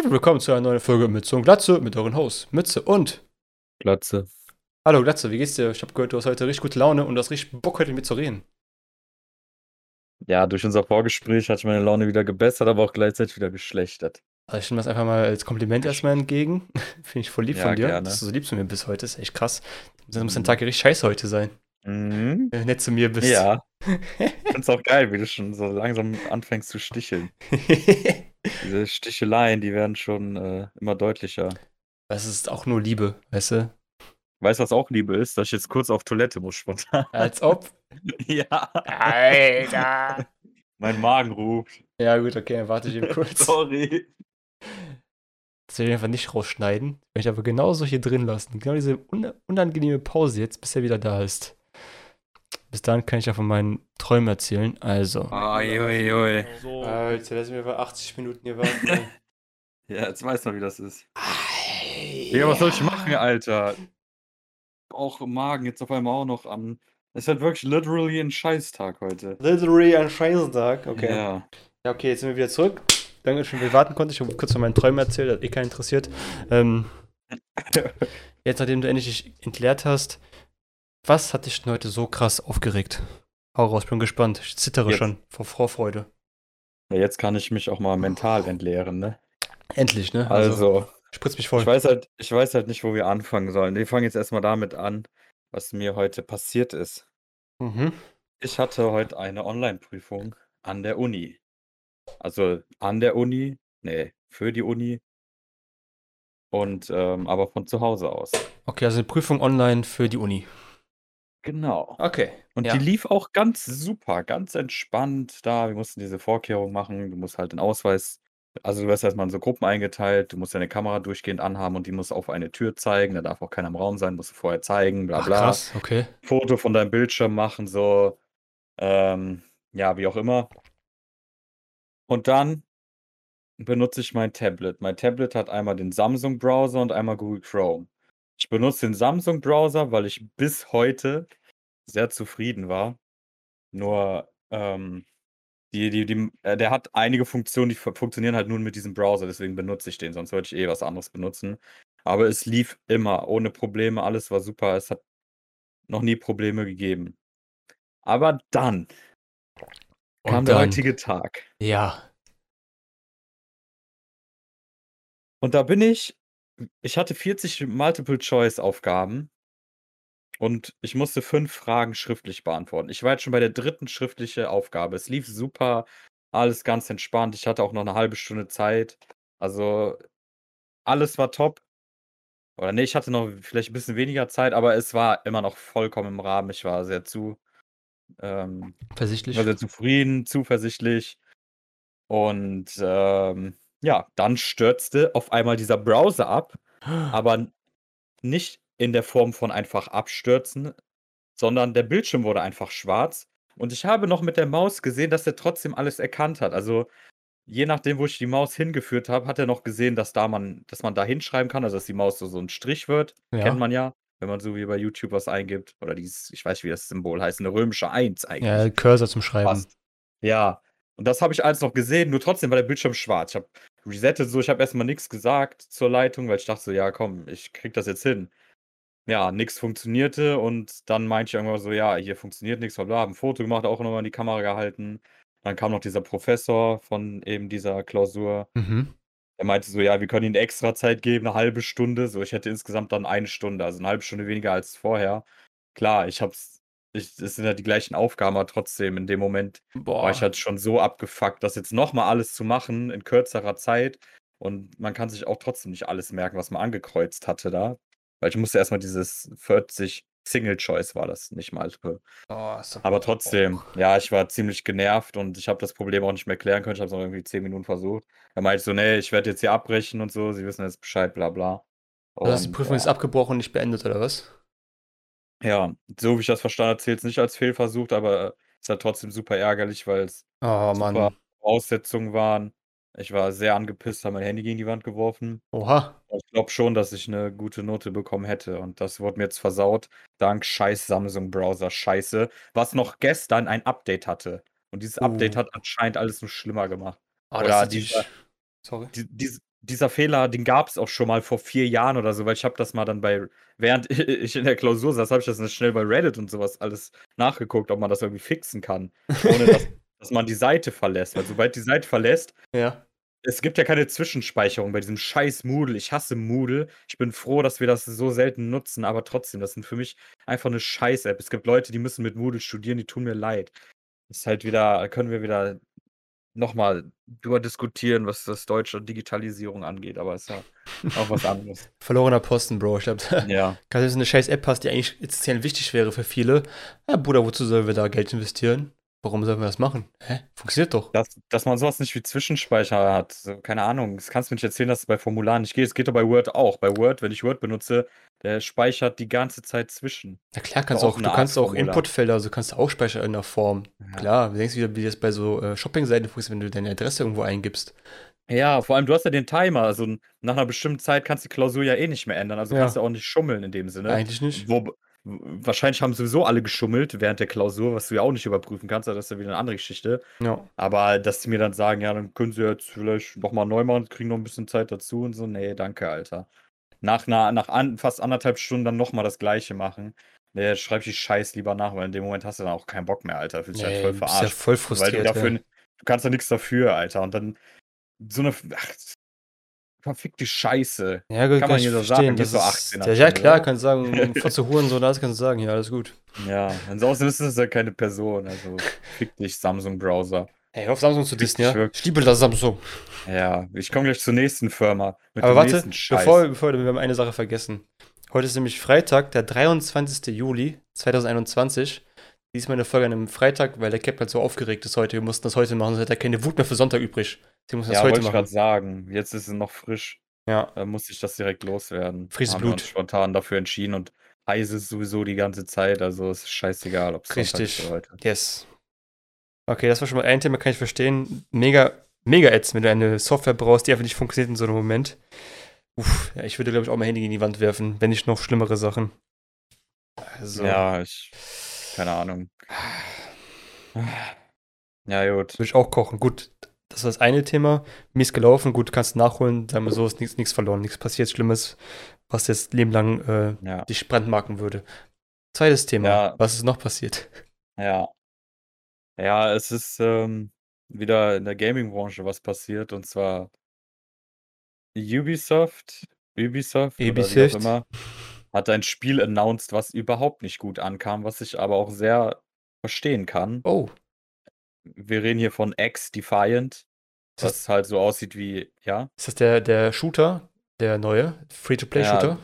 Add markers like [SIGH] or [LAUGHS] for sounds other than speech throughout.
Herzlich willkommen zu einer neuen Folge Mütze und Glatze mit euren Hosts Mütze und Glatze. Hallo Glatze, wie geht's dir? Ich habe gehört, du hast heute richtig gute Laune und du hast richtig Bock, heute mit mir zu reden. Ja, durch unser Vorgespräch hat sich meine Laune wieder gebessert, aber auch gleichzeitig wieder geschlechtert. Also ich nehme das einfach mal als Kompliment erstmal entgegen. [LAUGHS] Finde ich voll lieb Ja, von dir, gerne. dass du so lieb zu mir bist heute. ist echt krass. Dann muss dein. Tag richtig scheiße heute sein, Mhm. wenn du nett zu mir bist. Ja, ich [LAUGHS] find's auch geil, wie du schon so langsam anfängst zu sticheln. [LAUGHS] Diese Sticheleien, die werden schon äh, immer deutlicher. das ist auch nur Liebe, weißt du? Weißt du, was auch Liebe ist? Dass ich jetzt kurz auf Toilette muss spontan. Als ob. [LAUGHS] ja, Alter. mein Magen ruft. Ja gut, okay, dann warte ich eben [LAUGHS] kurz. Sorry. Das will ich einfach nicht rausschneiden. Das will ich aber genauso hier drin lassen. Genau diese un unangenehme Pause jetzt, bis er wieder da ist. Bis dahin kann ich ja von meinen Träumen erzählen. Also. Uiuiui. Alter, lass mir mal 80 Minuten hier warten. [LAUGHS] Ja, jetzt weiß man, wie das ist. Ja, was soll ich machen, Alter? Auch im Magen jetzt auf einmal auch noch an. Es ist halt wirklich literally ein Scheißtag heute. Literally ein Scheißtag. Okay. Ja. Ja. okay, jetzt sind wir wieder zurück. Danke schön, dass wir warten konnten. Ich habe kurz von meinen Träumen erzählt, hat eh keinen interessiert. Ähm, [LAUGHS] jetzt, nachdem du endlich dich entleert hast, was hat dich denn heute so krass aufgeregt? Hau raus, bin gespannt. Ich zittere Jetzt. schon vor Vorfreude. Ja, jetzt kann ich mich auch mal mental entleeren, ne? Endlich, ne? Also, spritz mich voll. ich weiß halt, ich weiß halt nicht, wo wir anfangen sollen. Wir fangen jetzt erstmal damit an, was mir heute passiert ist. Mhm. Ich hatte heute eine Online-Prüfung an der Uni. Also an der Uni, nee, für die Uni. Und ähm, aber von zu Hause aus. Okay, also eine Prüfung online für die Uni. Genau. Okay. Und ja. die lief auch ganz super, ganz entspannt da. Wir mussten diese Vorkehrungen machen. Du musst halt den Ausweis, also du wirst erstmal in so Gruppen eingeteilt, du musst deine Kamera durchgehend anhaben und die muss auf eine Tür zeigen. Da darf auch keiner im Raum sein, musst du vorher zeigen, bla Ach, bla. krass, okay. Foto von deinem Bildschirm machen, so, ähm, ja, wie auch immer. Und dann benutze ich mein Tablet. Mein Tablet hat einmal den Samsung-Browser und einmal Google Chrome. Ich benutze den Samsung-Browser, weil ich bis heute sehr zufrieden war. Nur, ähm, die, die, die, äh, der hat einige Funktionen, die fu- funktionieren halt nur mit diesem Browser, deswegen benutze ich den, sonst würde ich eh was anderes benutzen. Aber es lief immer, ohne Probleme, alles war super, es hat noch nie Probleme gegeben. Aber dann Und kam der dann- heutige Tag. Ja. Und da bin ich, ich hatte 40 Multiple-Choice-Aufgaben und ich musste fünf Fragen schriftlich beantworten. Ich war jetzt schon bei der dritten schriftliche Aufgabe. Es lief super, alles ganz entspannt. Ich hatte auch noch eine halbe Stunde Zeit. Also alles war top. Oder nee, ich hatte noch vielleicht ein bisschen weniger Zeit, aber es war immer noch vollkommen im Rahmen. Ich war sehr zu, ähm, Versichtlich. war sehr zufrieden, zuversichtlich. Und ähm, ja, dann stürzte auf einmal dieser Browser ab, aber nicht in der Form von einfach abstürzen, sondern der Bildschirm wurde einfach schwarz. Und ich habe noch mit der Maus gesehen, dass er trotzdem alles erkannt hat. Also je nachdem, wo ich die Maus hingeführt habe, hat er noch gesehen, dass da man, dass man da hinschreiben kann, also dass die Maus so, so ein Strich wird. Ja. Kennt man ja, wenn man so wie bei YouTube was eingibt. Oder dieses, ich weiß nicht, wie das Symbol heißt, eine römische 1 eigentlich. ja, Cursor zum Schreiben. Passt. Ja. Und das habe ich alles noch gesehen, nur trotzdem war der Bildschirm schwarz. Ich habe resettet so, ich habe erstmal nichts gesagt zur Leitung, weil ich dachte so, ja, komm, ich krieg das jetzt hin. Ja, nichts funktionierte und dann meinte ich irgendwann so, ja, hier funktioniert nichts, bla, bla, ein Foto gemacht, auch nochmal in die Kamera gehalten. Dann kam noch dieser Professor von eben dieser Klausur. Mhm. Er meinte so, ja, wir können Ihnen extra Zeit geben, eine halbe Stunde. So, ich hätte insgesamt dann eine Stunde, also eine halbe Stunde weniger als vorher. Klar, ich hab's, ich, es sind ja die gleichen Aufgaben, aber trotzdem in dem Moment Boah. war ich halt schon so abgefuckt, das jetzt nochmal alles zu machen in kürzerer Zeit. Und man kann sich auch trotzdem nicht alles merken, was man angekreuzt hatte da. Weil ich musste erstmal dieses 40 Single Choice war das, nicht Multiple. Oh, ist Aber trotzdem, ja, ich war ziemlich genervt und ich habe das Problem auch nicht mehr klären können. Ich habe es noch irgendwie 10 Minuten versucht. Er meinte so, nee, ich werde jetzt hier abbrechen und so, sie wissen jetzt Bescheid, bla bla. Also hast die Und, Prüfung ist ja, abgebrochen und nicht beendet, oder was? Ja, so wie ich das verstanden habe, zählt es nicht als Fehlversuch, aber ist halt trotzdem super ärgerlich, weil es Oh, super. Voraussetzungen waren. Ich war sehr angepisst, habe mein Handy gegen die Wand geworfen. Oha. Ich glaube schon, dass ich eine gute Note bekommen hätte und das wurde mir jetzt versaut, dank scheiß Samsung-Browser Scheiße, was noch gestern ein Update hatte. Und dieses Update Uh. hat anscheinend alles nur schlimmer gemacht. Oh, Oder das ist dieser-. Sorry. Die, dies, dieser Fehler, den gab's auch schon mal vor 4 Jahren oder so, weil ich habe das mal dann bei während [LAUGHS] ich in der Klausur saß, habe ich das dann schnell bei Reddit und so was alles nachgeguckt, ob man das irgendwie fixen kann, ohne dass [LAUGHS] dass man die Seite verlässt. Weil sobald die Seite verlässt Ja. es gibt ja keine Zwischenspeicherung bei diesem scheiß Moodle. Ich hasse Moodle. Ich bin froh, dass wir das so selten nutzen, aber trotzdem, das sind für mich einfach 'ne Scheiß-App. Es gibt Leute, die müssen mit Moodle studieren, die tun mir leid. Ist halt wieder können wir wieder noch mal drüber diskutieren, was das deutsche Digitalisierung angeht, aber ist ja auch was anderes. [LAUGHS] Verlorener Posten, Bro. Ich glaube, [LAUGHS] Ja. wenn du so 'ne scheiß App hast, die eigentlich essenziell wichtig wäre für viele. Ja, Bruder, wozu sollen wir da Geld investieren? Warum sollen wir das machen? Hä? Funktioniert doch. Dass dass man so was nicht wie Zwischenspeicher hat, so, keine Ahnung. Das kannst du mir nicht erzählen, dass es bei Formularen nicht geht. Es geht doch bei Word auch. Bei Word, wenn ich Word benutze, der speichert die ganze Zeit zwischen. Na klar, kannst auch auch du Art kannst auch. Inputfelder also, kannst du auch speichern in 'ner Form. Ja. Klar, denkst du wieder, wie das bei so, äh, Shoppingseiten funktioniert, wenn du deine Adresse irgendwo eingibst. Ja, vor allem, du hast ja den Timer. Also, nach 'ner bestimmten Zeit kannst du die Klausur ja eh nicht mehr ändern. Also, kannst Ja. du auch nicht schummeln in dem Sinne. Eigentlich nicht. Wo wahrscheinlich haben sowieso alle geschummelt während der Klausur, was du ja auch nicht überprüfen kannst, aber das ist ja wieder 'ne andere Geschichte. Ja. Aber dass die mir dann sagen: „Ja, dann können Sie jetzt vielleicht noch mal neu machen, kriegen noch 'n bisschen Zeit dazu“ und so. Ne, danke, Alter. Nach 'ner nach an fast 1,5 Stunden dann noch mal das Gleiche machen. Ne, schreib die Scheiß lieber nach, weil in dem Moment hast du dann auch keinen Bock mehr, Alter. Fühlst dich halt voll bist ja verarscht. voll Weil du frustriert, dafür ja. du kannst ja nix dafür, Alter. Und dann so 'ne f ach, verfickte Scheiße. Ja, gut, Kann kann man hier so sagen, Das so ist 18 ja, ja anscheinend, klar, kannst sagen: [LAUGHS] „Fotze Hurensohn“, alles kannst du sagen. Ja, alles gut. Ja, ansonsten ist das ja keine Person. Also, fick dich, Samsung-Browser. Ey, hör auf, Samsung zu dissen, ja? Ich liebe das Samsung. Ja, ich komme gleich zur nächsten Firma Aber warte, bevor bevor wir haben eine Sache vergessen. Heute ist nämlich Freitag, der 23. Juli 2021. Dies ist mal 'ne Folge an 'nem Freitag, weil der Cap halt so aufgeregt ist heute. Wir mussten das heute machen, sonst hat er keine Wut mehr für Sonntag übrig. Deswegen mussten wir Ja, das heute wollte ich grad machen. sagen. Jetzt ist es noch frisch. Ja. Da musste ich das direkt loswerden. Frisches Haben wir uns Blut. spontan dafür entschieden und heiß ist sowieso die ganze Zeit, also ist scheißegal, Sonntag ist Richtig. oder heute. Yes. Okay, das war schon mal ein Thema, kann ich verstehen. Mega mega ätzend, wenn du eine Software brauchst, die einfach nicht funktioniert in so 'nem Moment. Uff, ja, ich würde, glaube ich, auch mein Handy gegen die Wand werfen, wenn nicht noch schlimmere Sachen. Also Ja, ich keine Ahnung. Ja, gut. Würde ich auch kochen. Gut, das war das eine Thema. Mies gelaufen, gut, kannst nachholen. Sagen wir so, ist nix verloren, nix passiert Schlimmes, was jetzt Leben lang, äh, Ja. dich brandmarken würde. Zweites Thema, Ja. was ist noch passiert? Ja. Ja, es ist, ähm, wieder in der Gaming-Branche was passiert und zwar Ubisoft Ubisoft oder wie auch Ubisoft. immer, hat ein Spiel announced, was überhaupt nicht gut ankam, was ich aber auch sehr verstehen kann. Oh. Wir reden hier von X-Defiant, Ist das was halt so aussieht wie ja? ist das der der Shooter, der neue Free-to-Play-Shooter?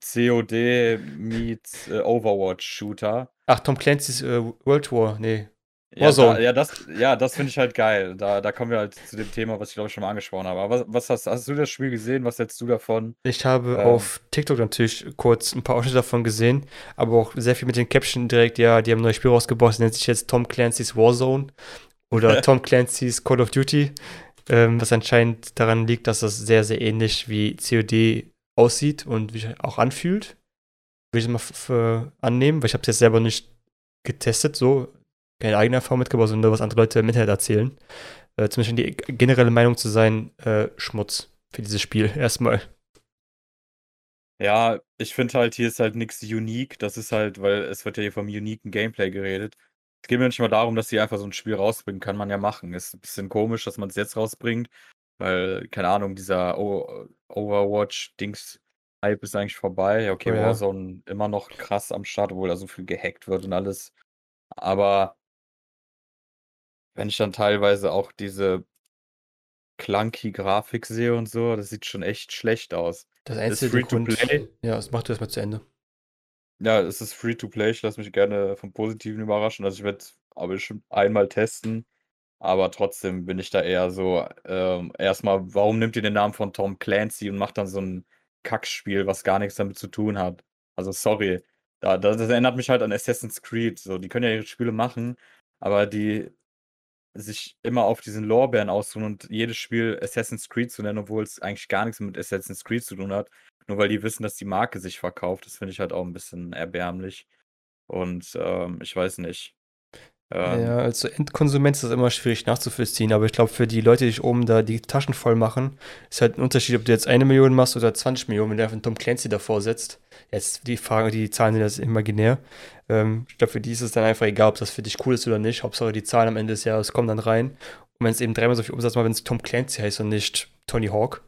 COD meets, äh, Overwatch-Shooter. Ach, Tom Clancy's, äh, World War, ne, Ja, da Warzone. ja, das ja, das finde ich halt geil. Da da kommen wir halt zu dem Thema, was ich, glaube ich, schon mal angesprochen habe. Aber was was hast hast du das Spiel gesehen? Was hältst du davon? Ich habe Ähm. auf TikTok natürlich kurz 'n paar Ausschnitte davon gesehen, aber auch sehr viel mit den Caption direkt, ja, die haben 'n neues Spiel rausgebracht, das nennt sich jetzt Tom Clancy's Warzone oder [LAUGHS] Tom Clancy's Call of Duty, ähm, was anscheinend daran liegt, dass das sehr, sehr ähnlich wie COD aussieht und wie auch anfühlt. Würde ich mal annehmen, weil ich habe es jetzt selber nicht getestet so, keine eigene Erfahrung mitgebracht, sondern nur was andere Leute im Internet erzählen. Äh, zumindest die generelle Meinung zu sein, äh, Schmutz für dieses Spiel [LAUGHS] erst mal. Ja, ich finde halt, hier ist halt nix unique. Das ist halt weil es wird ja hier vom uniken Gameplay geredet. Es geht mir nicht mal darum, dass sie einfach so 'n Spiel rausbringen, kann man ja machen. Ist 'n bisschen komisch, dass man's jetzt rausbringt, weil, keine Ahnung, dieser O Overwatch-Dings-Hype ist eigentlich vorbei. Okay, Oh ja. Warzone immer noch krass am Start, obwohl da so viel gehackt wird und alles. Aber wenn ich dann teilweise auch diese clunky Grafik sehe und so, das sieht schon echt schlecht aus. Das Ist einzige Grund Free-to-Play. ja, das mach du erst mal zu Ende. Ja, es ist Free-to-Play. Ich lasse mich gerne vom Positiven überraschen. Also, ich werde es aber bestimmt einmal testen, aber trotzdem bin ich da eher so, ähm, erst mal, warum nimmt ihr den Namen von Tom Clancy und macht dann so 'n Kackspiel, was gar nix damit zu tun hat? Also, sorry. Da da das erinnert mich halt an Assassin's Creed so. Die können ja ihre Spiele machen, aber die sich immer auf diesen Lorbeeren ausruhen und jedes Spiel Assassin's Creed zu nennen, obwohl's eigentlich gar nix mit Assassin's Creed zu tun hat, nur weil die wissen, dass die Marke sich verkauft. Das finde ich halt auch 'n bisschen erbärmlich und, ähm, ich weiß nicht. Ähm, Ja, also Endkonsument ist das immer schwierig nachzuvollziehen, aber ich glaube, für die Leute, die sich oben da die Taschen voll machen, ist halt ein Unterschied, ob du jetzt eine Million machst oder 20 Millionen, wenn du einfach einen Tom Clancy davor setzt. Jetzt die Frage, die Zahlen sind das imaginär. Ähm, ich glaube, für die ist es dann einfach egal, ob das für dich cool ist oder nicht. Hauptsache, die Zahlen am Ende des Jahres kommen dann rein. Und wenn es eben dreimal so viel Umsatz macht, wenn es Tom Clancy heißt und nicht Tony Hawk.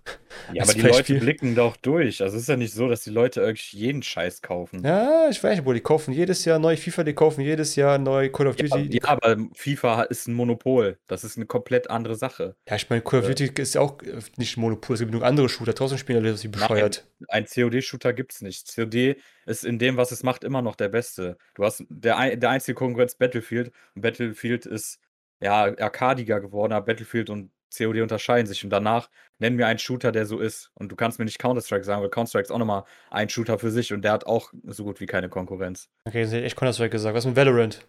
Ja, aber die Leute blicken doch durch. Also es ist ja nicht so, dass die Leute irgendwie jeden Scheiß kaufen. Ja, ich weiß nicht, wo die kaufen jedes Jahr neu FIFA, die kaufen jedes Jahr neu Call of Ja, Duty. die ja, aber FIFA ist ein Monopol. Das ist eine komplett andere Sache. Ja, ich meine, Call of Äh. Duty ist ja auch äh, nicht ein Monopol. Es gibt genug andere Shooter. Trotzdem spielen Leute das wie bescheuert. Ein COD-Shooter gibt's nicht. COD ist in dem, was es macht, immer noch der Beste. Du hast der, der einzige Konkurrenz Battlefield. Und Battlefield ist ja arcadiger geworden, aber Battlefield und COD unterscheiden sich. Und danach nennen wir einen Shooter, der so ist. Und du kannst mir nicht Counter-Strike sagen, weil Counter-Strike ist auch nochmal ein Shooter für sich und der hat auch so gut wie keine Konkurrenz. Okay, das hätte ich echt Counter-Strike gesagt. Was mit Valorant?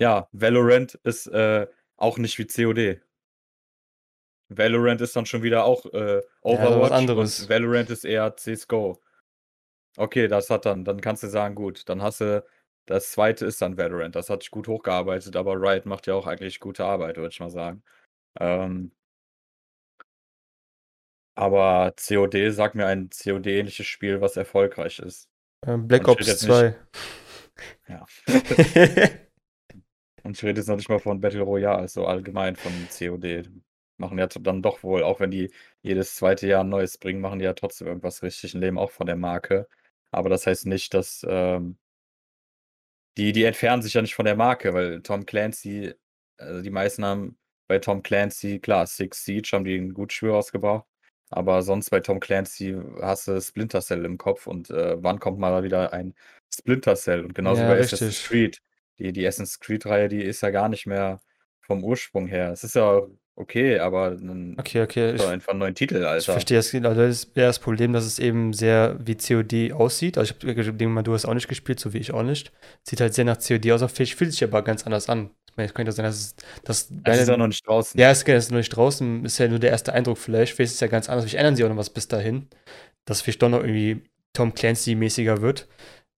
Ja, Valorant ist äh, auch nicht wie COD. Valorant ist dann schon wieder auch äh, Overwatch anderes. und Valorant ist eher CSGO. Okay, das hat dann, dann kannst du sagen, gut, dann hast du, das zweite ist dann Valorant. Das hat sich gut hochgearbeitet, aber Riot macht ja auch eigentlich gute Arbeit, würde ich mal sagen. Ähm, aber COD sagt mir ein COD-ähnliches Spiel, was erfolgreich ist. Ähm, Black Ops rede jetzt 2. [LAUGHS] Ja. [LAUGHS] Und ich rede jetzt noch nicht mal von Battle Royale, so allgemein von COD. Machen ja dann doch wohl, auch wenn die jedes zweite Jahr ein neues bringen, machen die ja trotzdem irgendwas richtig und leben auch von der Marke. Aber das heißt nicht, dass ähm, die, die entfernen sich ja nicht von der Marke, weil Tom Clancy, also die meisten haben bei Tom Clancy, klar, Six Siege haben die ein gutes Spiel rausgebracht, aber sonst bei Tom Clancy hast du Splinter Cell im Kopf und äh, wann kommt mal wieder ein Splinter Cell? Und genauso Ja, bei Assassin's richtig. Creed. Die, die Assassin's Creed-Reihe, die ist ja gar nicht mehr vom Ursprung her. Es ist ja okay, aber dann Okay, okay. Ich, doch einfach einen neuen Titel, ich Alter. verstehe das. Also das ist eher das Problem, dass es eben sehr wie COD aussieht. Also ich habe denke mal, du hast auch nicht gespielt, so wie ich auch nicht. Sieht halt sehr nach COD aus, aber fühlt sich aber ganz anders an. Ich meine, es könnte sein, dass es das Es ist ja noch nicht draußen. Ja, es ist noch nicht draußen, ist ja nur der erste Eindruck vielleicht. Vielleicht ist es ja ganz anders. Vielleicht ändern sie auch noch was bis dahin. Dass vielleicht doch noch irgendwie Tom Clancy-mäßiger wird.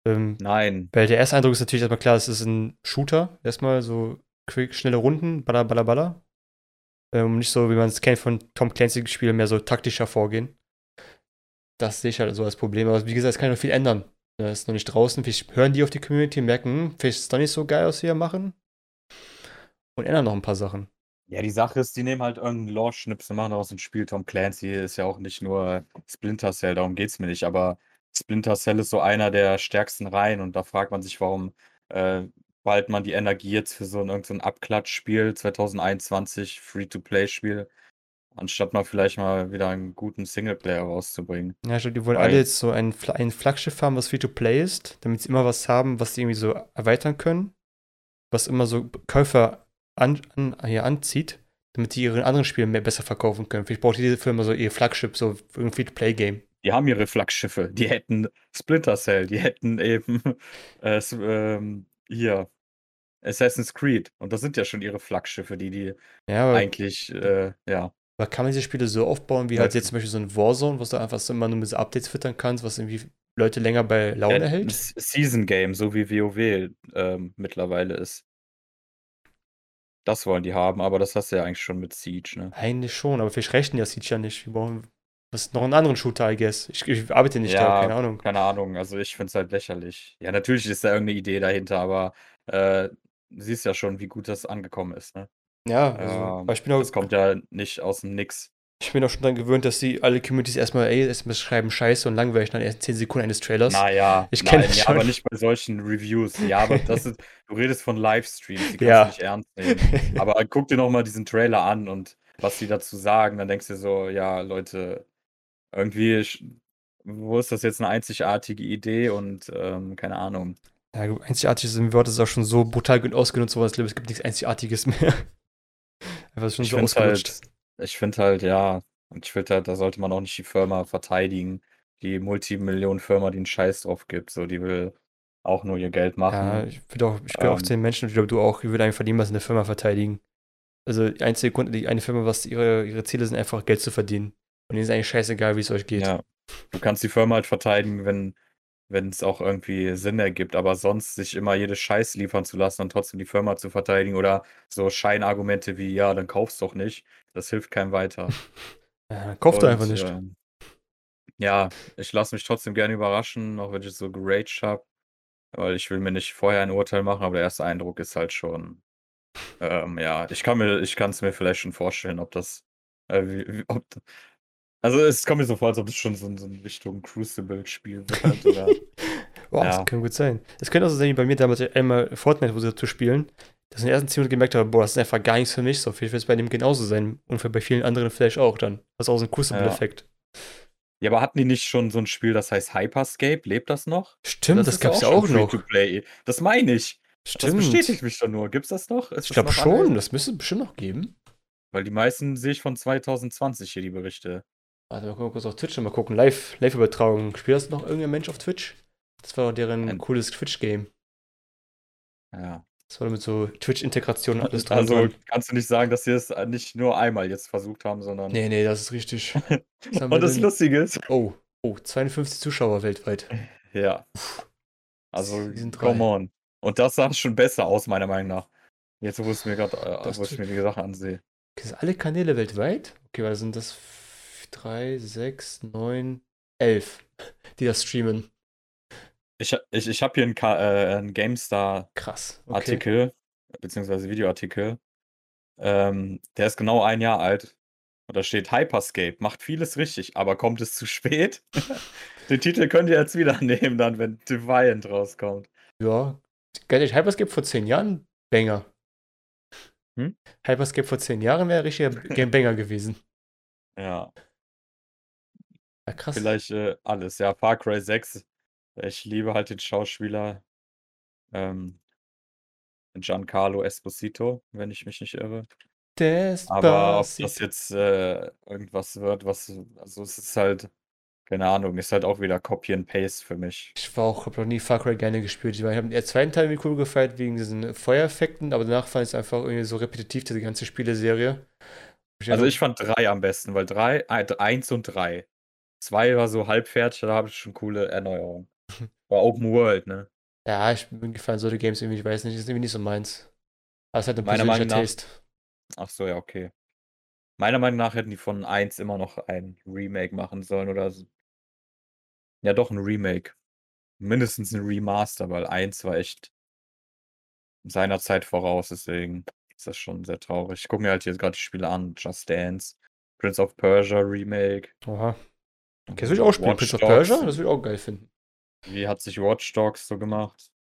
Ähm, Nein. weil der erste Eindruck ist natürlich erstmal klar, es ist ein Shooter. Erstmal so quick, schnelle Runden, baller, baller, baller. Ähm, nicht so, wie man es kennt von Tom Clancy-Spielen, mehr so taktischer vorgehen. Das sehe ich halt so als Problem. Aber wie gesagt, es kann noch viel ändern. Das ist noch nicht draußen. Vielleicht hören die auf die Community und merken, hm, vielleicht ist es doch nicht so geil, was wir hier machen. Und ändern noch ein paar Sachen. Ja, die Sache ist, die nehmen halt irgendeinen Lore-Schnipsel, machen daraus ein Spiel. Tom Clancy ist ja auch nicht nur Splinter Cell, darum geht's mir nicht. Aber Splinter Cell ist so einer der stärksten Reihen und da fragt man sich, warum äh, bald man die Energie jetzt für so ein, irgend so ein Abklatschspiel 2021, Free-to-Play-Spiel, anstatt mal vielleicht mal wieder einen guten Singleplayer rauszubringen. Ja, die wollen Weil- alle jetzt so ein, ein Flaggschiff haben, was Free-to-Play ist, damit sie immer was haben, was sie irgendwie so erweitern können, was immer so Käufer an, an, hier anzieht, damit sie ihre anderen Spiele mehr besser verkaufen können. Vielleicht braucht diese Firma so ihr Flaggschiff, so ein Free-to-Play-Game. Die haben ihre Flaggschiffe, die hätten Splinter Cell, die hätten eben [LAUGHS] äh, ähm, hier Assassin's Creed. Und das sind ja schon ihre Flaggschiffe, die die Ja, aber, eigentlich, äh, ja. aber kann man diese Spiele so aufbauen, wie halt Ja. jetzt zum Beispiel so ein Warzone, was du einfach so immer nur mit Updates füttern kannst, was irgendwie Leute länger bei Laune Ja, hält? Season Game, so wie WoW ähm, mittlerweile ist. Das wollen die haben, aber das hast du ja eigentlich schon mit Siege, ne? Eigentlich schon, aber vielleicht rechnen das sieht ja nicht. Wir brauchen was noch einen anderen Shooter, I guess. Ich, ich arbeite nicht da, Ja, keine Ahnung. Keine Ahnung, also ich finde es halt lächerlich. Ja, natürlich ist da irgendeine Idee dahinter, aber äh, siehst ja schon, wie gut das angekommen ist, ne? Ja, also, Ähm, ich bin auch das kommt ja nicht aus dem Nix. Ich bin auch schon daran gewöhnt, dass die alle Communities erstmal, ey, erstmal schreiben Scheiße und langweilig den ersten 10 Sekunden eines Trailers. Naja, Ich kenn nein, das ja, aber nicht bei solchen Reviews. Ja, aber das [LAUGHS] ist, du redest von Livestreams, die kannst Ja. du nicht ernst nehmen. [LAUGHS] Aber guck dir noch mal diesen Trailer an und was die dazu sagen, dann denkst du dir so, ja, Leute, irgendwie, wo ist das jetzt eine einzigartige Idee und ähm, keine Ahnung. Ja, einzigartig ist im Wort ist auch schon so brutal gut ausgenutzt. Ich glaube, es gibt nichts Einzigartiges mehr. [LAUGHS] Einfach schon Ich so finde ausgelutscht. halt, ich finde halt, ja, und ich finde halt, da sollte man auch nicht die Firma verteidigen, die Multimillionen-Firma, die einen Scheiß drauf gibt. So, die will auch nur ihr Geld machen. Ja, ich würde auch, ich gehöre auch Ähm. zu den Menschen, ich glaube, du auch, ich würde einfach verdienen, was in der Firma verteidigen. Also, die einzige Grund, die eine Firma, was ihre, ihre Ziele sind, einfach Geld zu verdienen. Und ihnen ist eigentlich scheißegal, wie es euch geht. Ja. Du kannst die Firma halt verteidigen, wenn wenn es auch irgendwie Sinn ergibt, aber sonst sich immer jede Scheiß liefern zu lassen und trotzdem die Firma zu verteidigen oder so Scheinargumente wie: „Ja, dann kauf's doch nicht“, das hilft keinem weiter. [LAUGHS] Ja, kauft er einfach Und, nicht. ähm ja, ich lasse mich trotzdem gerne überraschen, auch wenn ich so geraged habe, weil ich will mir nicht vorher ein Urteil machen, aber der erste Eindruck ist halt schon ähm, ja, ich kann mir ich kann's mir vielleicht schon vorstellen, ob das, äh, wie wie ob also, es kommt mir so vor, als ob es schon so in so in Richtung Crucible-Spiel wird oder [LAUGHS] Boah, das ja. kann gut sein. Es könnte auch so sein wie bei mir damals einmal Fortnite versucht zu spielen, dass ich in den ersten 10 Minuten gemerkt habe: „Boah, das ist einfach gar nichts für mich“, so. Vielleicht wird's bei dem genauso sein und bei vielen anderen vielleicht auch dann. Das ist auch so 'n Ja. Crucible-Effekt. Ja, aber hatten die nicht schon so 'n Spiel, das heißt Hyperscape? Lebt das noch? Stimmt, Das das ja gab's ja auch noch. Das meine ich. Das Stimmt. bestätigt mich doch nur. Gibt's das noch? Ist Ich das glaube schon, das müsste es bestimmt noch geben. Weil die meisten sehe ich von 2020 hier, die Berichte. Warte mal, kurz auf Twitch mal gucken. Live Live-Übertragung. Spielt das noch irgendein Mensch auf Twitch? Das war doch deren Ein cooles Twitch-Game. Ja. Das war mit so Twitch-Integration alles und Also, dran. kannst du nicht sagen, dass sie es, nicht nur einmal jetzt versucht haben, sondern Ne, ne, das ist richtig. [LAUGHS] Wir Und das denn? Lustige ist Oh, oh, 52 Zuschauer weltweit. Ja. Also, Season 3. come on. Und das sah schon besser aus, meiner Meinung nach. Jetzt, wo ich's mir grad äh, Das wo ich mir die Sachen ansehe. Okay, sind alle Kanäle weltweit? Okay, weil sind das 3, 6, 9, 11, die das streamen. Ich ich ich habe hier 'n Ka äh, 'n GameStar Krass, okay. Beziehungsweise Videoartikel. Ähm, der ist genau 1 Jahr alt. Und da steht: „Hyperscape macht vieles richtig, aber kommt es zu spät?“ [LAUGHS] Den Titel könnt ihr jetzt wieder [LAUGHS] nehmen dann, wenn Deviant rauskommt. Ja, ehrlich, Hyperscape vor 10 Jahren, Banger. Hm? Hyperscape vor 10 Jahren wäre richtiger Game Banger gewesen. Ja. Ja, krass. Vielleicht, äh, alles. Ja, Far Cry 6. Ich liebe halt den Schauspieler, ähm Giancarlo Esposito, wenn ich mich nicht irre. Aber ob das Despacito. jetzt, äh, irgendwas wird, was also, es ist halt keine Ahnung, ist halt auch wieder Copy and Paste für mich. Ich war auch habe noch nie Far Cry gerne gespielt. Ich meine, ich habe den zweiten Teil irgendwie cool gefeiert wegen diesen Feuereffekten, aber danach fand ich's einfach irgendwie so repetitiv, diese ganze Spieleserie. Ich Also, ich fand 3 am besten, weil 3 ei 1 und 3. 2 war so halbfertig, da habe ich schon coole Erneuerungen. War Open World, ne? Ja, ich mir gefallen solche Games irgendwie, ich weiß nicht, ist irgendwie nicht so meins. Aber ist halt 'n Meiner persönlicher Taste. Ach so, ja, okay. Meiner Meinung nach hätten die von 1 immer noch ein Remake machen sollen oder s Ja doch, 'n Remake. Mindestens 'n Remaster, weil 1 war echt seiner Zeit voraus, deswegen ist das schon sehr traurig. Ich gucke mir halt hier grad die Spiele an, Just Dance, Prince of Persia Remake. Oha. Okay, das will ich auch spielen. Watch Prince of. Persia? Das würde ich auch geil finden. Wie hat sich Watch Dogs so gemacht?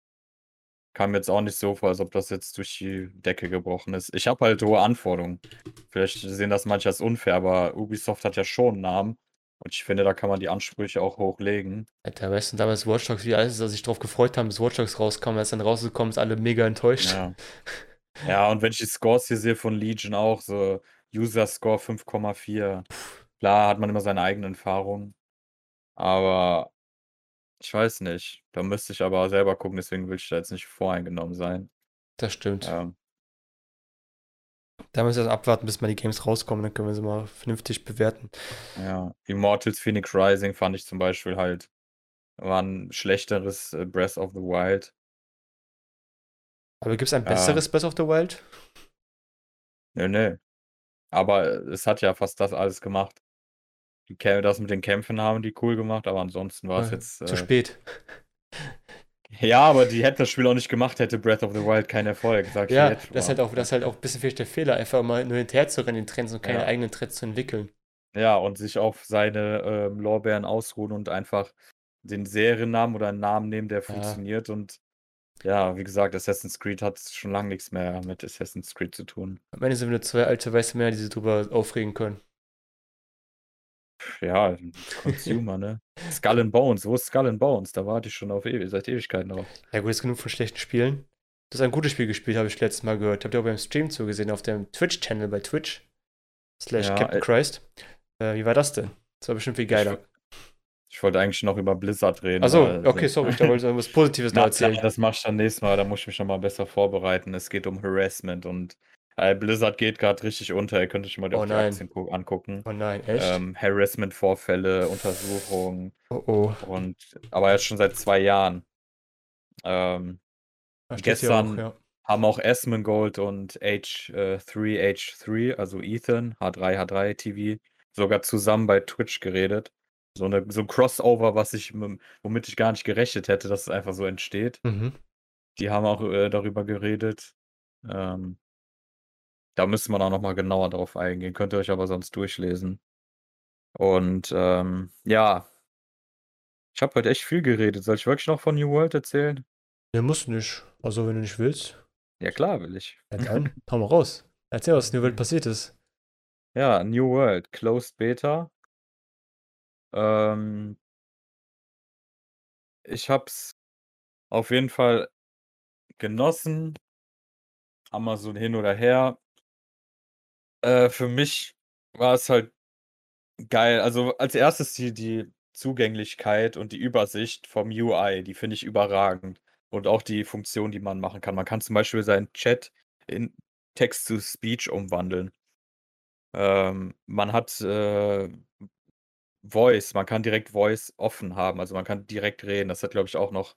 Kam jetzt auch nicht so vor, als ob das jetzt durch die Decke gebrochen ist. Ich habe halt hohe Anforderungen. Vielleicht sehen das manche als unfair, aber Ubisoft hat ja schon 'n Namen und ich finde, da kann man die Ansprüche auch hochlegen. Alter, weißt du damals Watch Dogs, wie alles, dass sich drauf gefreut haben, bis Watch Dogs rauskam, als dann rausgekommen ist, alle mega enttäuscht. Ja. [LAUGHS] Ja, und wenn ich die Scores hier sehe von Legion auch, so User Score 5,4. Klar hat man immer seine eigenen Erfahrungen. Aber ich weiß nicht. Da müsste ich aber selber gucken, deswegen will ich da jetzt nicht voreingenommen sein. Das stimmt. Ja. Da müssen wir erst abwarten, bis mal die Games rauskommen, dann können wir sie mal vernünftig bewerten. Ja. Immortals Phoenix Rising fand ich zum Beispiel halt war 'n schlechteres, äh, Breath of the Wild. Aber gibt's ein Ja. besseres Breath of the Wild? Ne, ne. Aber es hat ja fast das alles gemacht. Das mit den Kämpfen haben die cool gemacht, aber ansonsten war's Äh, jetzt, zu äh spät. [LAUGHS] Ja, aber die hätten das Spiel auch nicht gemacht, hätte Breath of the Wild keinen Erfolg, dir Ja, jetzt das ist halt auch das ist halt auch 'n bisschen vielleicht der Fehler, einfach mal nur hinterherzurennen den Trends und keine Ja. eigenen Trends zu entwickeln. Ja, und sich auf seine, ähm, Lorbeeren ausruhen und einfach den Seriennamen oder 'n Namen nehmen, der Ja. funktioniert und ja, wie gesagt, Assassin's Creed hat schon lang nix mehr mit Assassin's Creed zu tun. Am Ende sind wir nur 2 alte weiße Männer, die sich drüber aufregen können. Ja, Consumer, ne? Skull and Bones, wo ist Skull and Bones? Da warte ich schon auf ewi seit Ewigkeiten drauf. Ja gut, jetzt genug von schlechten Spielen. Du hast ein gutes Spiel gespielt, habe ich letztes Mal gehört. Habt ihr auch beim Stream zugesehen auf dem Twitch-Channel bei Twitch slash Ja, Captain äh Christ. Äh, wie war das denn? Das war bestimmt viel Ich geiler. wo ich wollte eigentlich noch über Blizzard reden, Ach so, weil okay, sorry, ich du wolltest irgendwas Positives noch [LAUGHS] erzählen. das mache ich dann nächstes Mal, da muss ich mich noch mal besser vorbereiten. Es geht um Harassment und Äh, Blizzard geht gerade richtig unter. Ihr könnt euch mal Oh auch die. Aktien gu- angucken. Oh nein, echt? Ähm, Harassment-Vorfälle, Untersuchungen oh oh. und aber jetzt schon seit zwei Jahren. Ähm, gestern- auch, ja. haben auch Asmongold und H3H3, also Ethan, H3, H3 TV, sogar zusammen bei Twitch geredet. So, eine, so ein Crossover, was ich, womit ich gar nicht gerechnet hätte, dass es einfach so entsteht. Mhm. Die haben auch äh, darüber geredet. Ähm, da müsste man auch nochmal genauer drauf eingehen. Könnt ihr euch aber sonst durchlesen. Und ähm, ja, ich habe heute echt viel geredet. Soll ich wirklich noch von New World erzählen? Ne, muss nicht. Also, wenn du nicht willst, Ja, klar, will ich. ja dann, hau mal raus. Erzähl, was in der Welt passiert ist. [LAUGHS] Ja, New World, Closed Beta. Ähm, ich hab's auf jeden Fall genossen. Amazon hin oder her. Äh, für mich war es halt geil. Also als erstes die, die Zugänglichkeit und die Übersicht vom UI, die finde ich überragend. Und auch die Funktion, die man machen kann. Man kann zum Beispiel seinen Chat in Text-to-Speech umwandeln. Ähm, man hat äh, Voice, man kann direkt Voice offen haben, also man kann direkt reden. Das hat, glaube ich, auch noch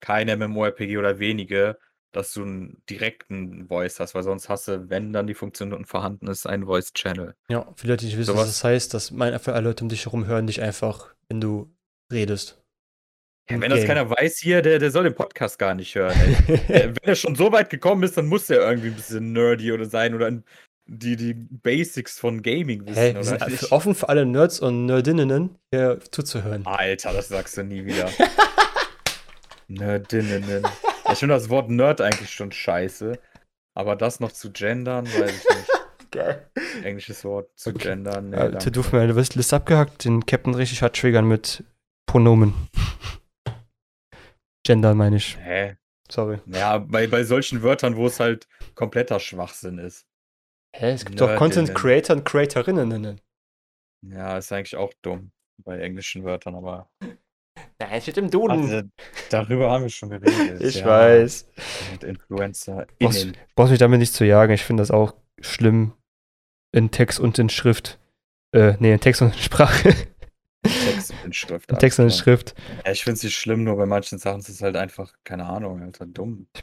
kein MMORPG oder wenige, dass du einen direkten Voice hast, weil sonst hast du, wenn dann die Funktion unten vorhanden ist, einen Voice-Channel. Ja, viele Leute nicht wissen, Sowas- was das heißt, dass mein, für alle Leute um dich herum hören dich einfach, wenn du redest. Ja, wenn das Game. keiner weiß hier, der, der soll den Podcast gar nicht hören. [LAUGHS] Äh, wenn er schon so weit gekommen ist, dann muss er irgendwie ein bisschen nerdy oder sein oder die, die Basics von Gaming wissen, Hey, wir sind nicht? für- offen für alle Nerds und Nerdinnen hier zuzuhören. Alter, das sagst du nie wieder. [LAUGHS] Nerdinnen. Ich finde das Wort Nerd eigentlich schon scheiße. Aber das noch zu gendern, weiß ich nicht. [LAUGHS] Geil. Englisches Wort zu Okay. gendern. Nee, danke. du meine Liste abgehackt, den Captain richtig hart triggern mit Pronomen. [LAUGHS] Gender meine ich. Hä? Sorry. Ja, bei, bei solchen Wörtern, wo es halt kompletter Schwachsinn ist. Hä, es gibt doch Content. Creator und Creatorinnen. Ja, ist eigentlich auch dumm bei englischen Wörtern, aber. [LAUGHS] Nein, es steht im Duden. Also, darüber haben wir schon geredet. [LAUGHS] ich ja. weiß. Und Influencer Brauchst, brauchst mich damit nicht zu jagen. Ich finde das auch schlimm. In Text und in Schrift. Äh, nee, in Text und in Sprache. Text und in Schrift. in Text und in. Schrift. Ja, ich finde es nicht schlimm, nur bei manchen Sachen ist es halt einfach, keine Ahnung, Alter, dumm. Ich,